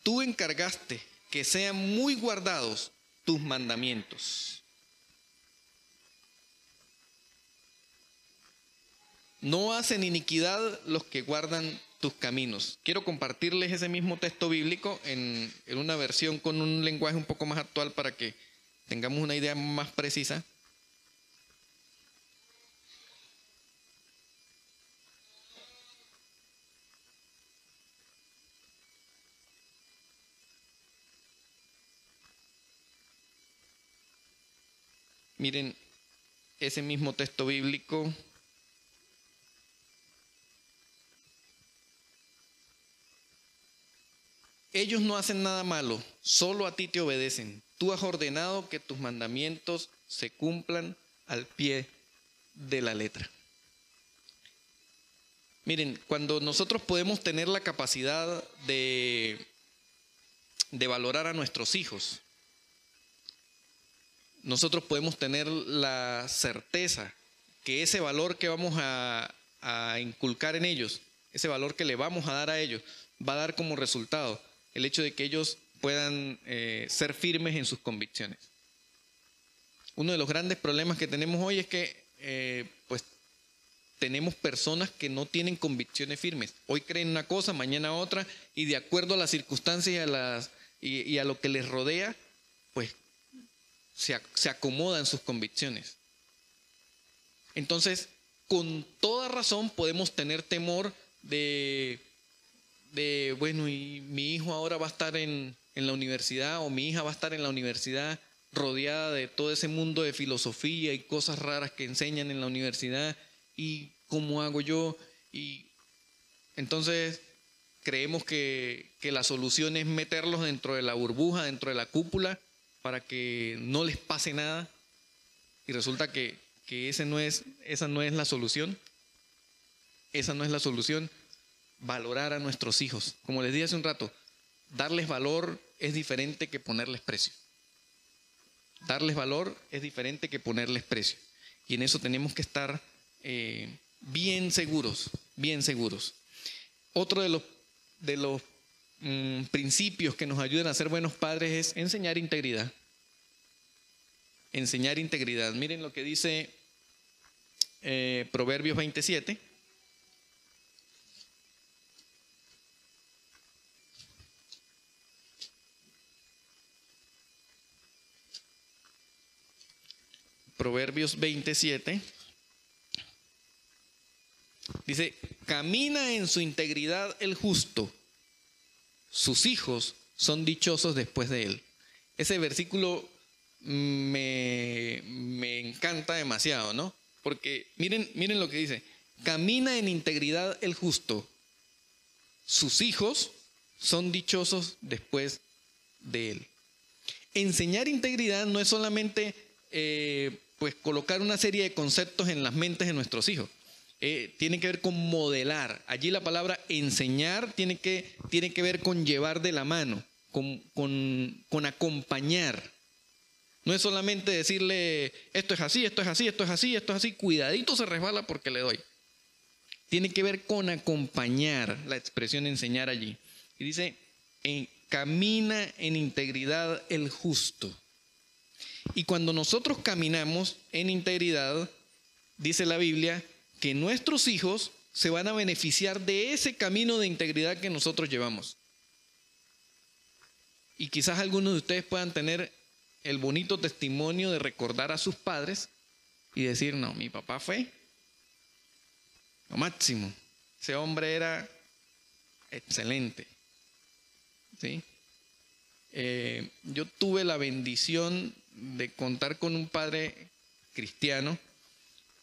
[SPEAKER 1] tú encargaste que sean muy guardados tus mandamientos. No hacen iniquidad los que guardan tus caminos. Quiero compartirles ese mismo texto bíblico en, una versión con un lenguaje un poco más actual para que tengamos una idea más precisa. Miren ese mismo texto bíblico. Ellos no hacen nada malo, solo a ti te obedecen. Tú has ordenado que tus mandamientos se cumplan al pie de la letra. Miren, cuando nosotros podemos tener la capacidad de, de valorar a nuestros hijos, nosotros podemos tener la certeza que ese valor que vamos a, inculcar en ellos, ese valor que le vamos a dar a ellos, va a dar como resultado el hecho de que ellos puedan eh, ser firmes en sus convicciones. Uno de los grandes problemas que tenemos hoy es que eh, pues tenemos personas que no tienen convicciones firmes. Hoy creen una cosa, mañana otra, y de acuerdo a las circunstancias y a, las, y, a lo que les rodea, pues se, se acomodan sus convicciones. Entonces, con toda razón podemos tener temor de, de, bueno, y mi hijo ahora va a estar en, en la universidad o mi hija va a estar en la universidad rodeada de todo ese mundo de filosofía y cosas raras que enseñan en la universidad y cómo hago yo y entonces creemos que, que, la solución es meterlos dentro de la burbuja, dentro de la cúpula para que no les pase nada y resulta que, que ese no es, esa no es la solución. Esa no es la solución. Valorar a nuestros hijos. Como les dije hace un rato, darles valor es diferente que ponerles precio. Darles valor es diferente que ponerles precio. Y en eso tenemos que estar eh, bien seguros, bien seguros. Otro de los, de los mm, principios que nos ayudan a ser buenos padres es enseñar integridad. Enseñar integridad. Miren lo que dice eh, Proverbios 27. Proverbios 27. Dice, camina en su integridad el justo, sus hijos son dichosos después de él. Ese versículo me, me encanta demasiado, ¿no? Porque miren, miren lo que dice, camina en integridad el justo, sus hijos son dichosos después de él. Enseñar integridad no es solamente eh, pues colocar una serie de conceptos en las mentes de nuestros hijos. Eh, tiene que ver con modelar. Allí la palabra enseñar tiene que, tiene que ver con llevar de la mano, con, con, acompañar. No es solamente decirle, esto es así, esto es así, esto es así, esto es así, cuidadito se resbala porque le doy. Tiene que ver con acompañar la expresión enseñar allí. Y dice, camina en integridad el justo. Y cuando nosotros caminamos en integridad, dice la Biblia, que nuestros hijos se van a beneficiar de ese camino de integridad que nosotros llevamos. Y quizás algunos de ustedes puedan tener el bonito testimonio de recordar a sus padres y decir, no, mi papá fue lo máximo. Ese hombre era excelente. ¿Sí? Eh, yo tuve la bendición de contar con un padre cristiano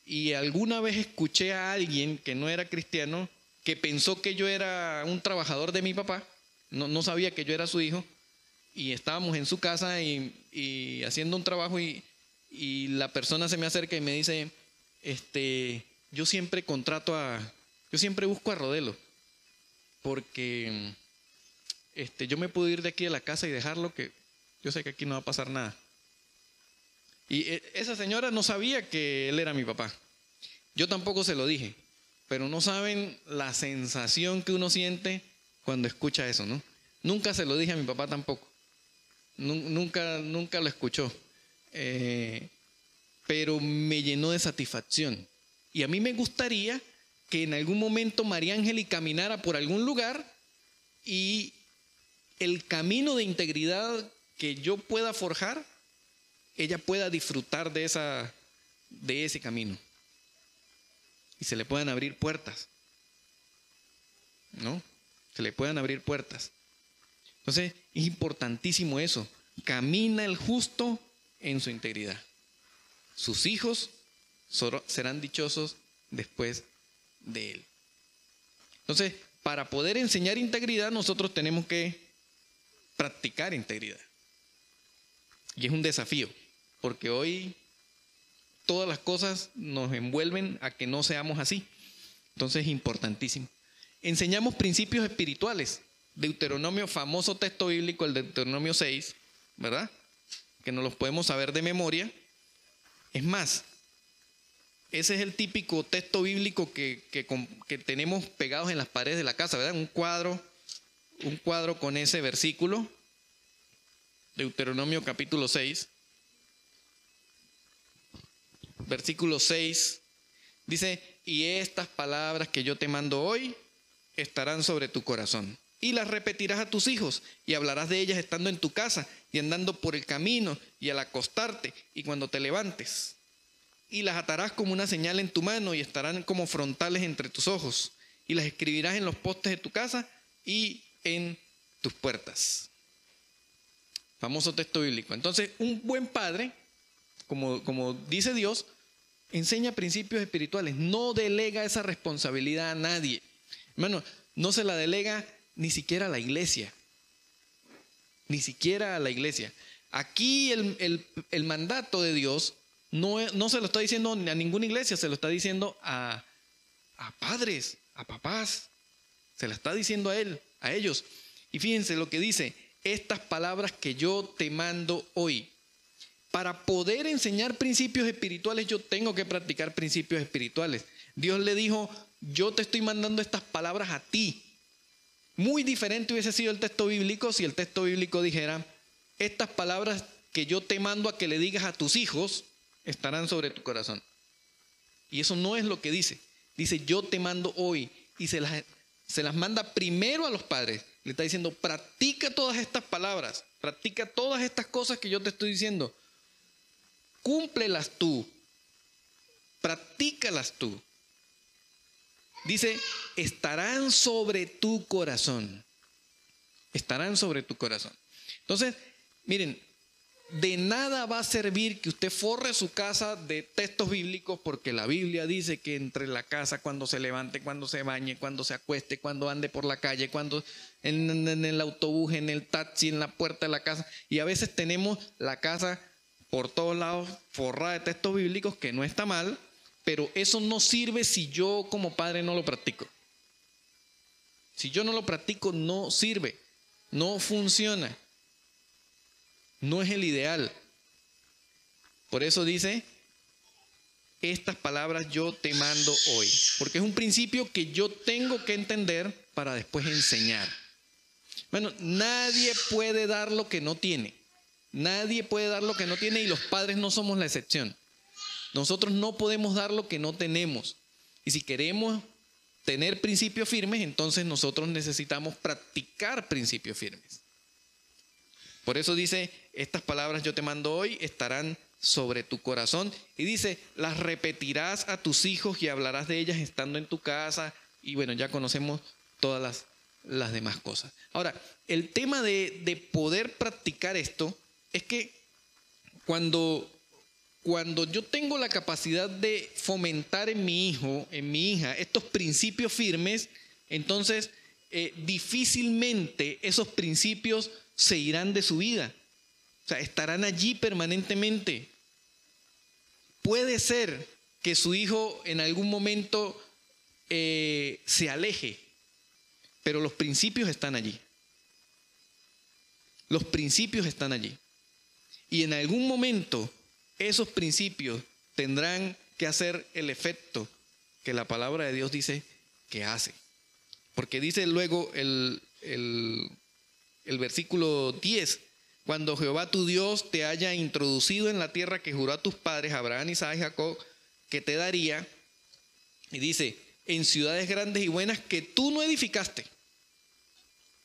[SPEAKER 1] y alguna vez escuché a alguien que no era cristiano que pensó que yo era un trabajador de mi papá, no, no sabía que yo era su hijo y estábamos en su casa y, haciendo un trabajo y, y, la persona se me acerca y me dice, este, yo siempre contrato a, yo siempre busco a Rodelo porque este, yo me puedo ir de aquí a la casa y dejarlo que yo sé que aquí no va a pasar nada. Y eh, esa señora no sabía que él era mi papá. Yo tampoco se lo dije, pero no saben la sensación que uno siente cuando escucha eso, ¿no? Nunca se lo dije a mi papá tampoco. Nunca, nunca lo escuchó. Eh, pero me llenó de satisfacción. Y a mí me gustaría que en algún momento María Ángel caminara por algún lugar y el camino de integridad que yo pueda forjar ella pueda disfrutar de, esa, de ese camino. Y se le puedan abrir puertas. ¿No? Se le puedan abrir puertas. Entonces, es importantísimo eso. Camina el justo en su integridad. Sus hijos serán dichosos después de él. Entonces, para poder enseñar integridad, nosotros tenemos que practicar integridad. Y es un desafío porque hoy todas las cosas nos envuelven a que no seamos así. Entonces es importantísimo. Enseñamos principios espirituales. Deuteronomio, famoso texto bíblico, el Deuteronomio 6, ¿verdad? Que no los podemos saber de memoria. Es más, ese es el típico texto bíblico que, que, tenemos pegados en las paredes de la casa, ¿verdad? Un cuadro, un cuadro con ese versículo. Deuteronomio capítulo 6. Versículo 6. Dice, y estas palabras que yo te mando hoy estarán sobre tu corazón. Y las repetirás a tus hijos y hablarás de ellas estando en tu casa y andando por el camino y al acostarte y cuando te levantes. Y las atarás como una señal en tu mano y estarán como frontales entre tus ojos. Y las escribirás en los postes de tu casa y en tus puertas. Famoso texto bíblico. Entonces, un buen padre, como, como dice Dios, enseña principios espirituales, no delega esa responsabilidad a nadie. Hermano, no se la delega ni siquiera a la iglesia. Ni siquiera a la iglesia. Aquí el, mandato de Dios no, no, se lo está diciendo a ninguna iglesia, se lo está diciendo a, a padres, a papás. Se lo está diciendo a él, a ellos. Y fíjense lo que dice, estas palabras que yo te mando hoy. Para poder enseñar principios espirituales, yo tengo que practicar principios espirituales. Dios le dijo, yo te estoy mandando estas palabras a ti. Muy diferente hubiese sido el texto bíblico si el texto bíblico dijera, estas palabras que yo te mando a que le digas a tus hijos estarán sobre tu corazón. Y eso no es lo que dice. Dice, yo te mando hoy. Y se las, se las manda primero a los padres. Le está diciendo, practica todas estas palabras, practica todas estas cosas que yo te estoy diciendo. Cúmplelas tú, practícalas tú. Dice, estarán sobre tu corazón. Estarán sobre tu corazón. Entonces, miren, de nada va a servir que usted forre su casa de textos bíblicos porque la Biblia dice que entre la casa cuando se levante, cuando se bañe, cuando se acueste, cuando ande por la calle, cuando en, en el autobús, en el taxi, en la puerta de la casa. Y a veces tenemos la casa por todos lados forrada de textos bíblicos, que no está mal, pero eso no sirve si yo como padre no lo practico. Si yo no lo practico, no sirve, no funciona, no es el ideal. Por eso dice, estas palabras yo te mando hoy, porque es un principio que yo tengo que entender para después enseñar. Bueno, nadie puede dar lo que no tiene. Nadie puede dar lo que no tiene y los padres no somos la excepción. Nosotros no podemos dar lo que no tenemos. Y si queremos tener principios firmes, entonces nosotros necesitamos practicar principios firmes. Por eso dice, estas palabras yo te mando hoy estarán sobre tu corazón. Y dice, las repetirás a tus hijos y hablarás de ellas estando en tu casa. Y bueno, ya conocemos todas las, las demás cosas. Ahora, el tema de, de poder practicar esto es que cuando cuando yo tengo la capacidad de fomentar en mi hijo, en mi hija, estos principios firmes, entonces eh, difícilmente esos principios se irán de su vida. O sea, estarán allí permanentemente. Puede ser que su hijo en algún momento eh, se aleje, pero los principios están allí. Los principios están allí. Y en algún momento esos principios tendrán que hacer el efecto que la palabra de Dios dice que hace. Porque dice luego el, el, versículo 10, cuando Jehová tu Dios te haya introducido en la tierra que juró a tus padres, Abraham, Isaac y Jacob, que te daría, y dice, en ciudades grandes y buenas que tú no edificaste,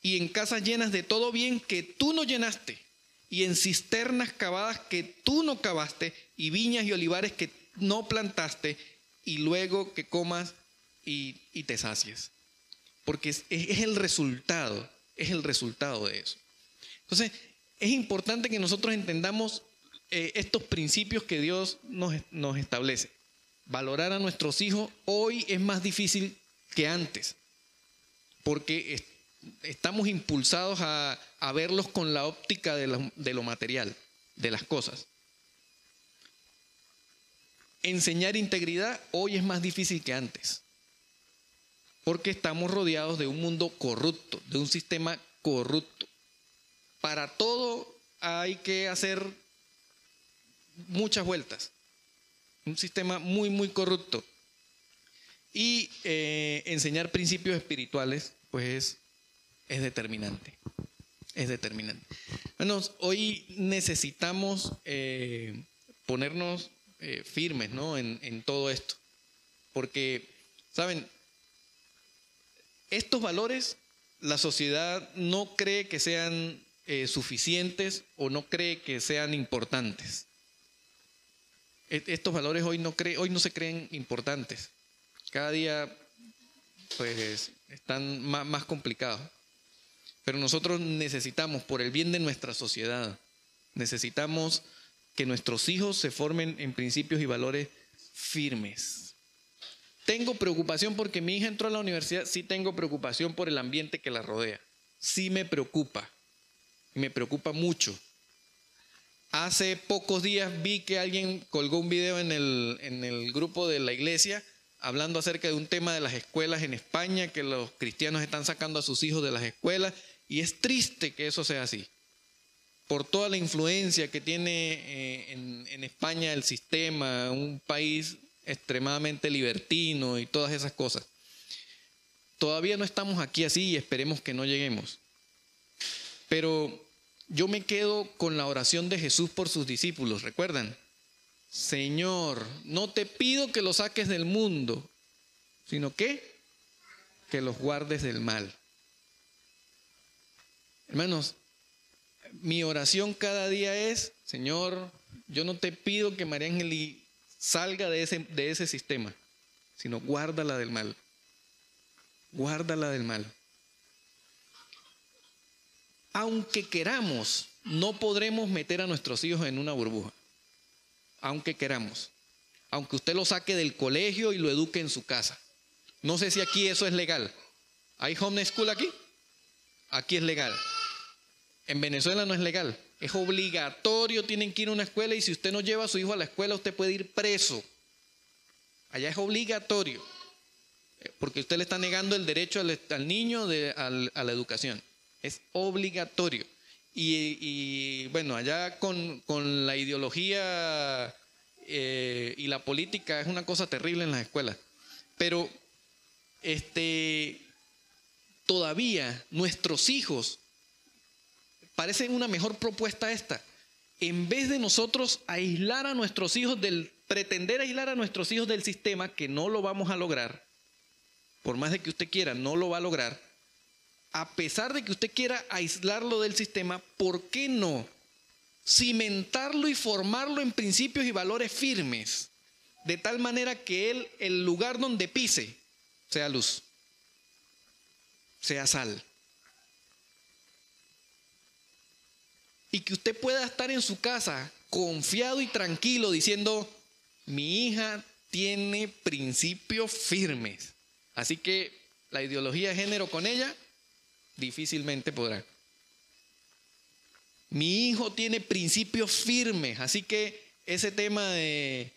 [SPEAKER 1] y en casas llenas de todo bien que tú no llenaste, y en cisternas cavadas que tú no cavaste, y viñas y olivares que no plantaste, y luego que comas y, te sacies. Porque es, el resultado, es el resultado de eso. Entonces, es importante que nosotros entendamos eh, estos principios que Dios nos, nos establece. Valorar a nuestros hijos hoy es más difícil que antes, porque estamos impulsados a, verlos con la óptica de lo, material, de las cosas. Enseñar integridad hoy es más difícil que antes. porque estamos rodeados de un mundo corrupto, de un sistema corrupto. Para todo hay que hacer muchas vueltas. Un sistema muy, muy corrupto. Y eh, enseñar principios espirituales, pues es determinante. Es determinante. Bueno, hoy necesitamos eh, ponernos eh, firmes ¿no? en, todo esto. Porque, ¿saben? Estos valores la sociedad no cree que sean eh, suficientes o no cree que sean importantes. E, estos valores hoy no, hoy no se creen importantes. Cada día pues están más complicados. Pero nosotros necesitamos, por el bien de nuestra sociedad, necesitamos que nuestros hijos se formen en principios y valores firmes. Tengo preocupación porque mi hija entró a la universidad, sí tengo preocupación por el ambiente que la rodea. Sí me preocupa. Me preocupa mucho. Hace pocos días vi que alguien colgó un video en el, en el grupo de la iglesia hablando acerca de un tema de las escuelas en España, que los cristianos están sacando a sus hijos de las escuelas, y es triste que eso sea así, por toda la influencia que tiene eh, en, en España el sistema, un país extremadamente libertino y todas esas cosas. Todavía no estamos aquí así y esperemos que no lleguemos. Pero yo me quedo con la oración de Jesús por sus discípulos, ¿recuerdan? Señor, no te pido que los saques del mundo, sino que que los guardes del mal. Hermanos, mi oración cada día es, Señor, yo no te pido que María Ángel salga de ese, de ese sistema, sino guárdala del mal. Guárdala del mal. Aunque queramos, no podremos meter a nuestros hijos en una burbuja. Aunque queramos. Aunque usted lo saque del colegio y lo eduque en su casa. No sé si aquí eso es legal. ¿Hay homeschool aquí? Aquí es legal. En Venezuela no es legal. Es obligatorio, tienen que ir a una escuela y si usted no lleva a su hijo a la escuela, usted puede ir preso. Allá es obligatorio, eh, porque usted le está negando el derecho al, niño a la educación. Es obligatorio. Y, bueno, allá con, la ideología eh, y la política es una cosa terrible en las escuelas. Pero este, todavía nuestros hijos parece una mejor propuesta esta. En vez de nosotros aislar a nuestros hijos del, pretender aislar a nuestros hijos del sistema, que no lo vamos a lograr, por más de que usted quiera, no lo va a lograr, a pesar de que usted quiera aislarlo del sistema, ¿por qué no cimentarlo y formarlo en principios y valores firmes? De tal manera que él, el lugar donde pise, sea luz, sea sal. y que usted pueda estar en su casa confiado y tranquilo diciendo, mi hija tiene principios firmes. Así que la ideología de género con ella difícilmente podrá. Mi hijo tiene principios firmes, así que ese tema de,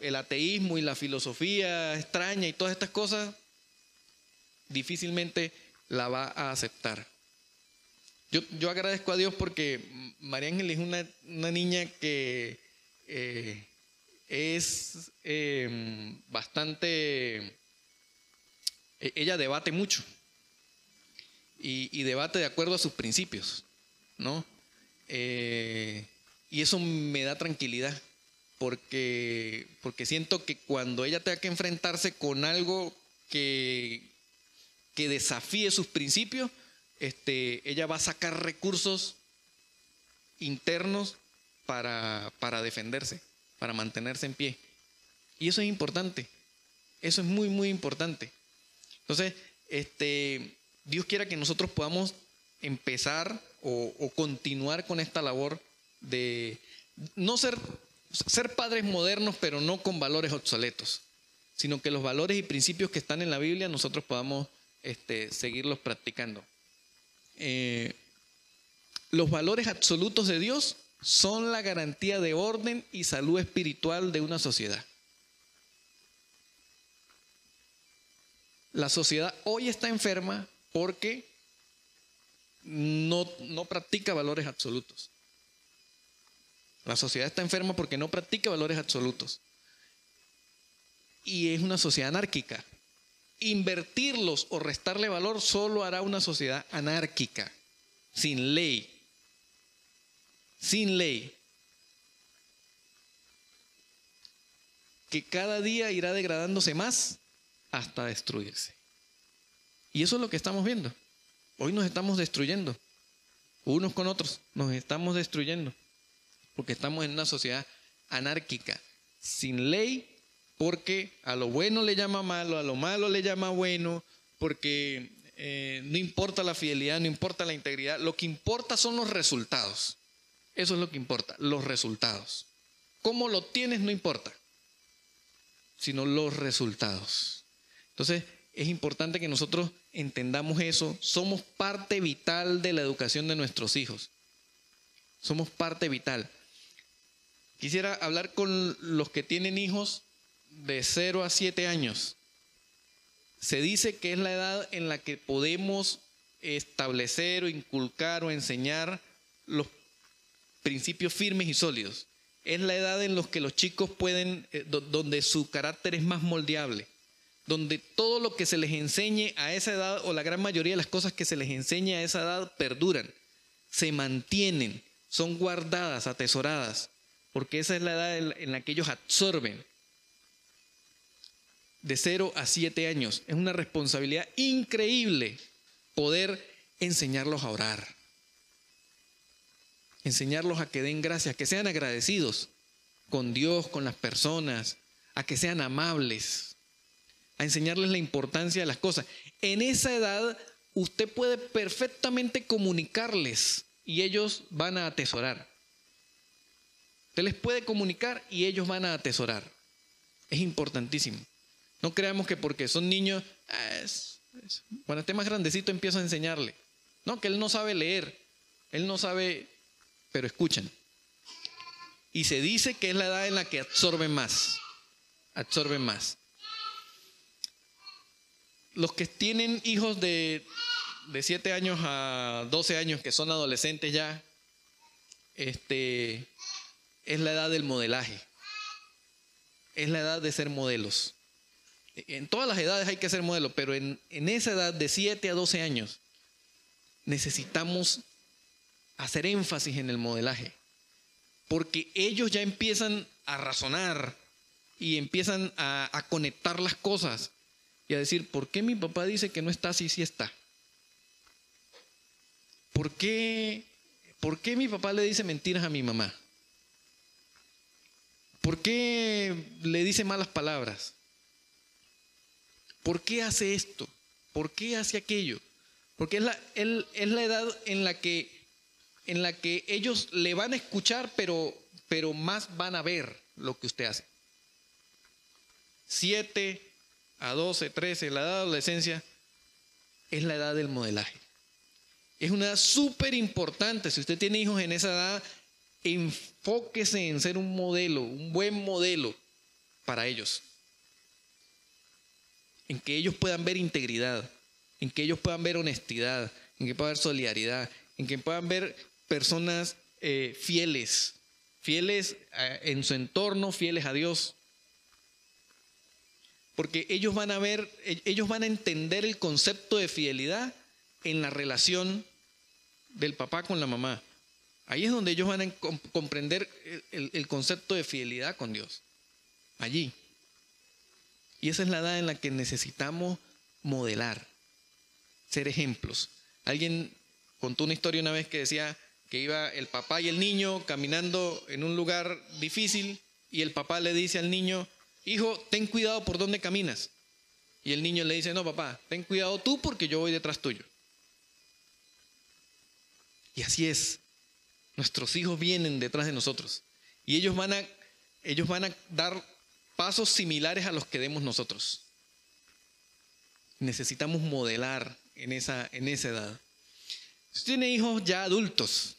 [SPEAKER 1] el ateísmo y la filosofía extraña y todas estas cosas, difícilmente la va a aceptar. Yo, agradezco a Dios porque María Ángel es una, niña que eh, es em, bastante, e, ella debate mucho y, debate de acuerdo a sus principios, ¿no? Eh, y eso me da tranquilidad porque, porque siento que cuando ella tenga que enfrentarse con algo que, que desafíe sus principios, este, ella va a sacar recursos internos para, para defenderse, para mantenerse en pie. Y eso es importante. Eso es muy, muy importante. Entonces, este, Dios quiera que nosotros podamos empezar o, continuar con esta labor de no ser, ser padres modernos, pero no con valores obsoletos, sino que los valores y principios que están en la Biblia nosotros podamos este, seguirlos practicando. Eh, los valores absolutos de Dios son la garantía de orden y salud espiritual de una sociedad. La sociedad hoy está enferma porque no, no practica valores absolutos. La sociedad está enferma porque no practica valores absolutos. Y es una sociedad anárquica. Invertirlos o restarle valor solo hará una sociedad anárquica, sin ley. Sin ley. Que cada día irá degradándose más hasta destruirse. Y eso es lo que estamos viendo. Hoy nos estamos destruyendo, unos con otros, nos estamos destruyendo, porque estamos en una sociedad anárquica, sin ley, porque a lo bueno le llama malo, a lo malo le llama bueno, porque eh, no importa la fidelidad, no importa la integridad, lo que importa son los resultados. Eso es lo que importa, los resultados. Cómo lo tienes no importa, sino los resultados. Entonces, es importante que nosotros entendamos eso. Somos parte vital de la educación de nuestros hijos. Somos parte vital. Quisiera hablar con los que tienen hijos de 0 a 7 años. Se dice que es la edad en la que podemos establecer o inculcar o enseñar los principios firmes y sólidos. Es la edad en la que los chicos pueden, eh, donde su carácter es más moldeable donde todo lo que se les enseñe a esa edad, o la gran mayoría de las cosas que se les enseña a esa edad, perduran, se mantienen, son guardadas, atesoradas, porque esa es la edad en la que ellos absorben. De 0 a 7 años. Es una responsabilidad increíble poder enseñarlos a orar. Enseñarlos a que den gracias, que sean agradecidos con Dios, con las personas, a que sean amables, a enseñarles la importancia de las cosas. En esa edad usted puede perfectamente comunicarles y ellos van a atesorar. Usted les puede comunicar y ellos van a atesorar. Es importantísimo. No creamos que porque son niños, ah, cuando esté más grandecito empiezo a enseñarle. No, que él no sabe leer, él no sabe, pero escuchen. Y se dice que es la edad en la que absorben más, absorben más los que tienen hijos de, de 7 años a 12 años, que son adolescentes ya, este, es la edad del modelaje. Es la edad de ser modelos. En todas las edades hay que ser modelos, pero en, en esa edad de 7 a 12 años necesitamos hacer énfasis en el modelaje. Porque ellos ya empiezan a razonar y empiezan a, a conectar las cosas y a decir, ¿por qué mi papá dice que no está así si está? ¿Por qué, ¿Por qué mi papá le dice mentiras a mi mamá? ¿Por qué le dice malas palabras? ¿Por qué hace esto? ¿Por qué hace aquello? Porque es la, edad en la, que, en la que ellos le van a escuchar, pero, pero más van a ver lo que usted hace. Siete, a 12, 13, la edad de adolescencia, es la edad del modelaje. Es una edad súper importante. Si usted tiene hijos en esa edad, enfóquese en ser un modelo, un buen modelo para ellos. En que ellos puedan ver integridad, en que ellos puedan ver honestidad, en que puedan ver solidaridad, en que puedan ver personas eh, fieles, fieles eh, en su entorno, fieles a Dios. Porque ellos van a ver, e-, ellos van a entender el concepto de fidelidad en la relación del papá con la mamá. Ahí es donde ellos van a comprender el, concepto de fidelidad con Dios. Allí. Y esa es la edad en la que necesitamos modelar, ser ejemplos. Alguien contó una historia una vez que decía que iba el papá y el niño caminando en un lugar difícil y el papá le dice al niño, hijo, ten cuidado por dónde caminas. Y el niño le dice, no, papá, ten cuidado tú porque yo voy detrás tuyo. Y así es. Nuestros hijos vienen detrás de nosotros. Y ellos van a, ellos van a dar pasos similares a los que demos nosotros. Necesitamos modelar en esa, en esa edad. Si tiene hijos ya adultos,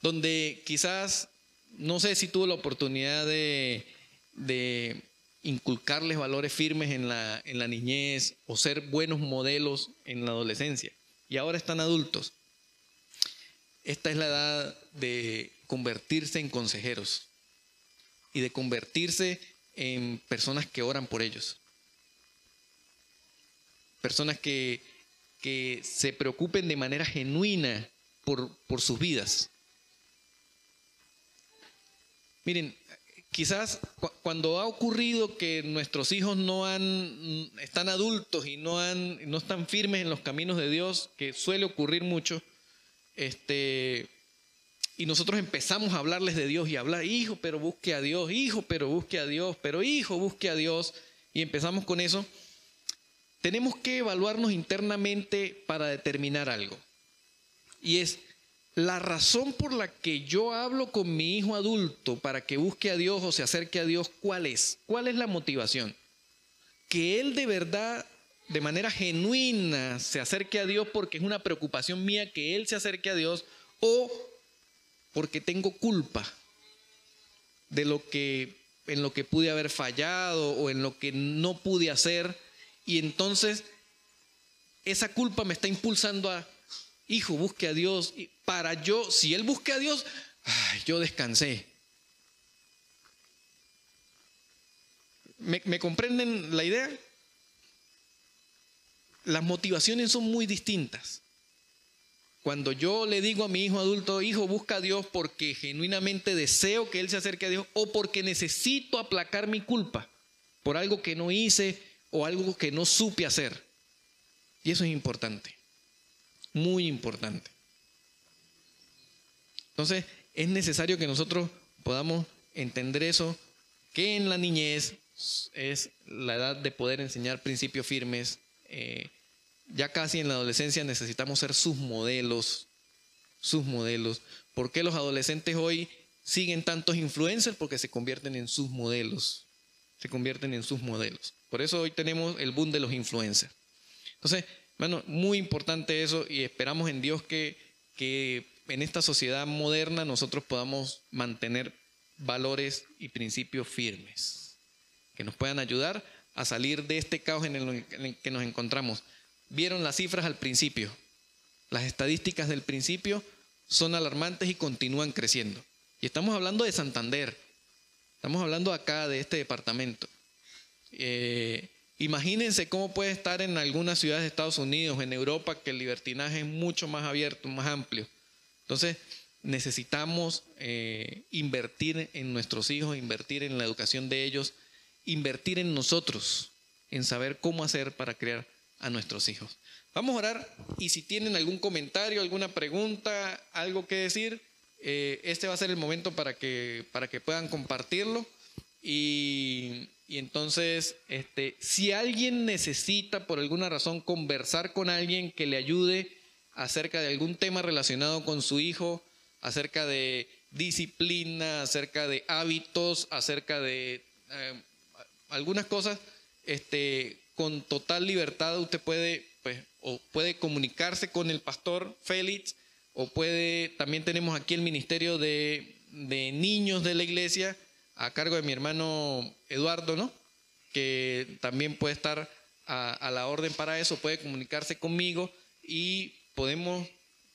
[SPEAKER 1] donde quizás, no sé si tuvo la oportunidad de de inculcarles valores firmes en la, en la niñez o ser buenos modelos en la adolescencia. Y ahora están adultos. Esta es la edad de convertirse en consejeros y de convertirse en personas que oran por ellos. Personas que, que se preocupen de manera genuina por, por sus vidas. Miren, quizás cuando ha ocurrido que nuestros hijos no han, están adultos y no, han, no están firmes en los caminos de Dios, que suele ocurrir mucho, este, y nosotros empezamos a hablarles de Dios y hablar, hijo, pero busque a Dios, hijo, pero busque a Dios, pero hijo, busque a Dios, y empezamos con eso, tenemos que evaluarnos internamente para determinar algo. Y es, la razón por la que yo hablo con mi hijo adulto para que busque a Dios o se acerque a Dios, ¿cuál es? ¿Cuál es la motivación? Que él de verdad, de manera genuina, se acerque a Dios porque es una preocupación mía que él se acerque a Dios o porque tengo culpa de lo que en lo que pude haber fallado o en lo que no pude hacer y entonces esa culpa me está impulsando a hijo, busque a Dios para yo, si él busque a Dios, yo descansé. ¿Me comprenden la idea? Las motivaciones son muy distintas. Cuando yo le digo a mi hijo adulto, hijo, busca a Dios porque genuinamente deseo que Él se acerque a Dios o porque necesito aplacar mi culpa por algo que no hice o algo que no supe hacer. Y eso es importante, muy importante. Entonces, es necesario que nosotros podamos entender eso, que en la niñez es la edad de poder enseñar principios firmes. Eh, ya casi en la adolescencia necesitamos ser sus modelos, sus modelos. ¿Por qué los adolescentes hoy siguen tantos influencers? Porque se convierten en sus modelos, se convierten en sus modelos. Por eso hoy tenemos el boom de los influencers. Entonces, bueno, muy importante eso y esperamos en Dios que, que en esta sociedad moderna nosotros podamos mantener valores y principios firmes que nos puedan ayudar a salir de este caos en el que nos encontramos vieron las cifras al principio. Las estadísticas del principio son alarmantes y continúan creciendo. Y estamos hablando de Santander. Estamos hablando acá de este departamento. Eh, imagínense cómo puede estar en algunas ciudades de Estados Unidos, en Europa, que el libertinaje es mucho más abierto, más amplio. Entonces, necesitamos eh, invertir en nuestros hijos, invertir en la educación de ellos, invertir en nosotros, en saber cómo hacer para crear a nuestros hijos. Vamos a orar y si tienen algún comentario, alguna pregunta, algo que decir, eh, este va a ser el momento para que, para que puedan compartirlo. Y, y, entonces, este, si alguien necesita por alguna razón conversar con alguien que le ayude acerca de algún tema relacionado con su hijo, acerca de disciplina, acerca de hábitos, acerca de eh, algunas cosas, este, con total libertad usted puede, pues, o puede comunicarse con el pastor Félix, o puede, también tenemos aquí el ministerio de, niños de la iglesia a cargo de mi hermano Eduardo, ¿no? Que también puede estar a, a la orden para eso, puede comunicarse conmigo y podemos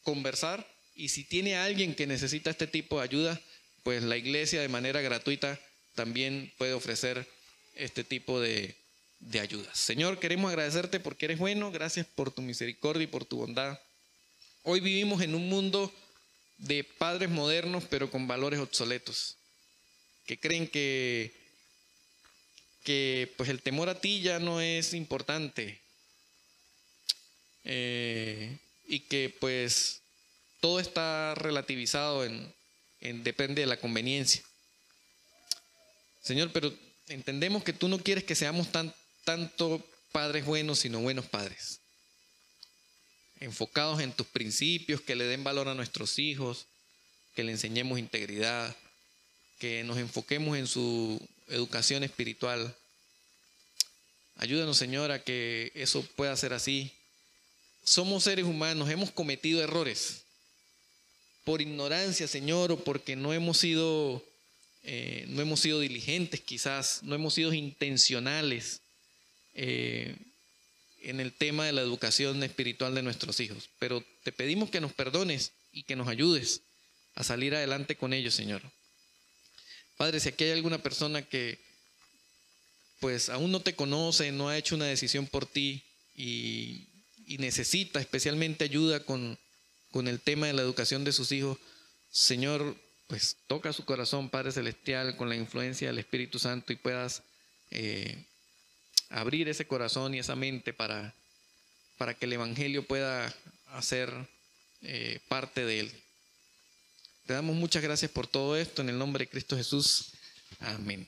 [SPEAKER 1] conversar. Y si tiene alguien que necesita este tipo de ayuda, pues la iglesia de manera gratuita también puede ofrecer este tipo de, de ayudas. Señor, queremos agradecerte porque eres bueno, gracias por tu misericordia y por tu bondad. Hoy vivimos en un mundo de padres modernos pero con valores obsoletos, que creen que, que pues el temor a ti ya no es importante eh, y que pues todo está relativizado en, en depende de la conveniencia. Señor, pero entendemos que tú no quieres que seamos tan tanto padres buenos, sino buenos padres. Enfocados en tus principios, que le den valor a nuestros hijos, que le enseñemos integridad, que nos enfoquemos en su educación espiritual. Ayúdanos, Señor, a que eso pueda ser así. Somos seres humanos, hemos cometido errores por ignorancia, Señor, o porque no hemos sido eh, no hemos sido diligentes quizás, no hemos sido intencionales eh, en el tema de la educación espiritual de nuestros hijos. Pero te pedimos que nos perdones y que nos ayudes a salir adelante con ellos, Señor. Padre, si aquí hay alguna persona que pues aún no te conoce, no ha hecho una decisión por ti y, necesita especialmente ayuda con, con el tema de la educación de sus hijos, Señor, pues toca su corazón, Padre Celestial, con la influencia del Espíritu Santo y puedas eh, abrir ese corazón y esa mente para, para que el Evangelio pueda hacer eh, parte de él. Te damos muchas gracias por todo esto en el nombre de Cristo Jesús. Amén.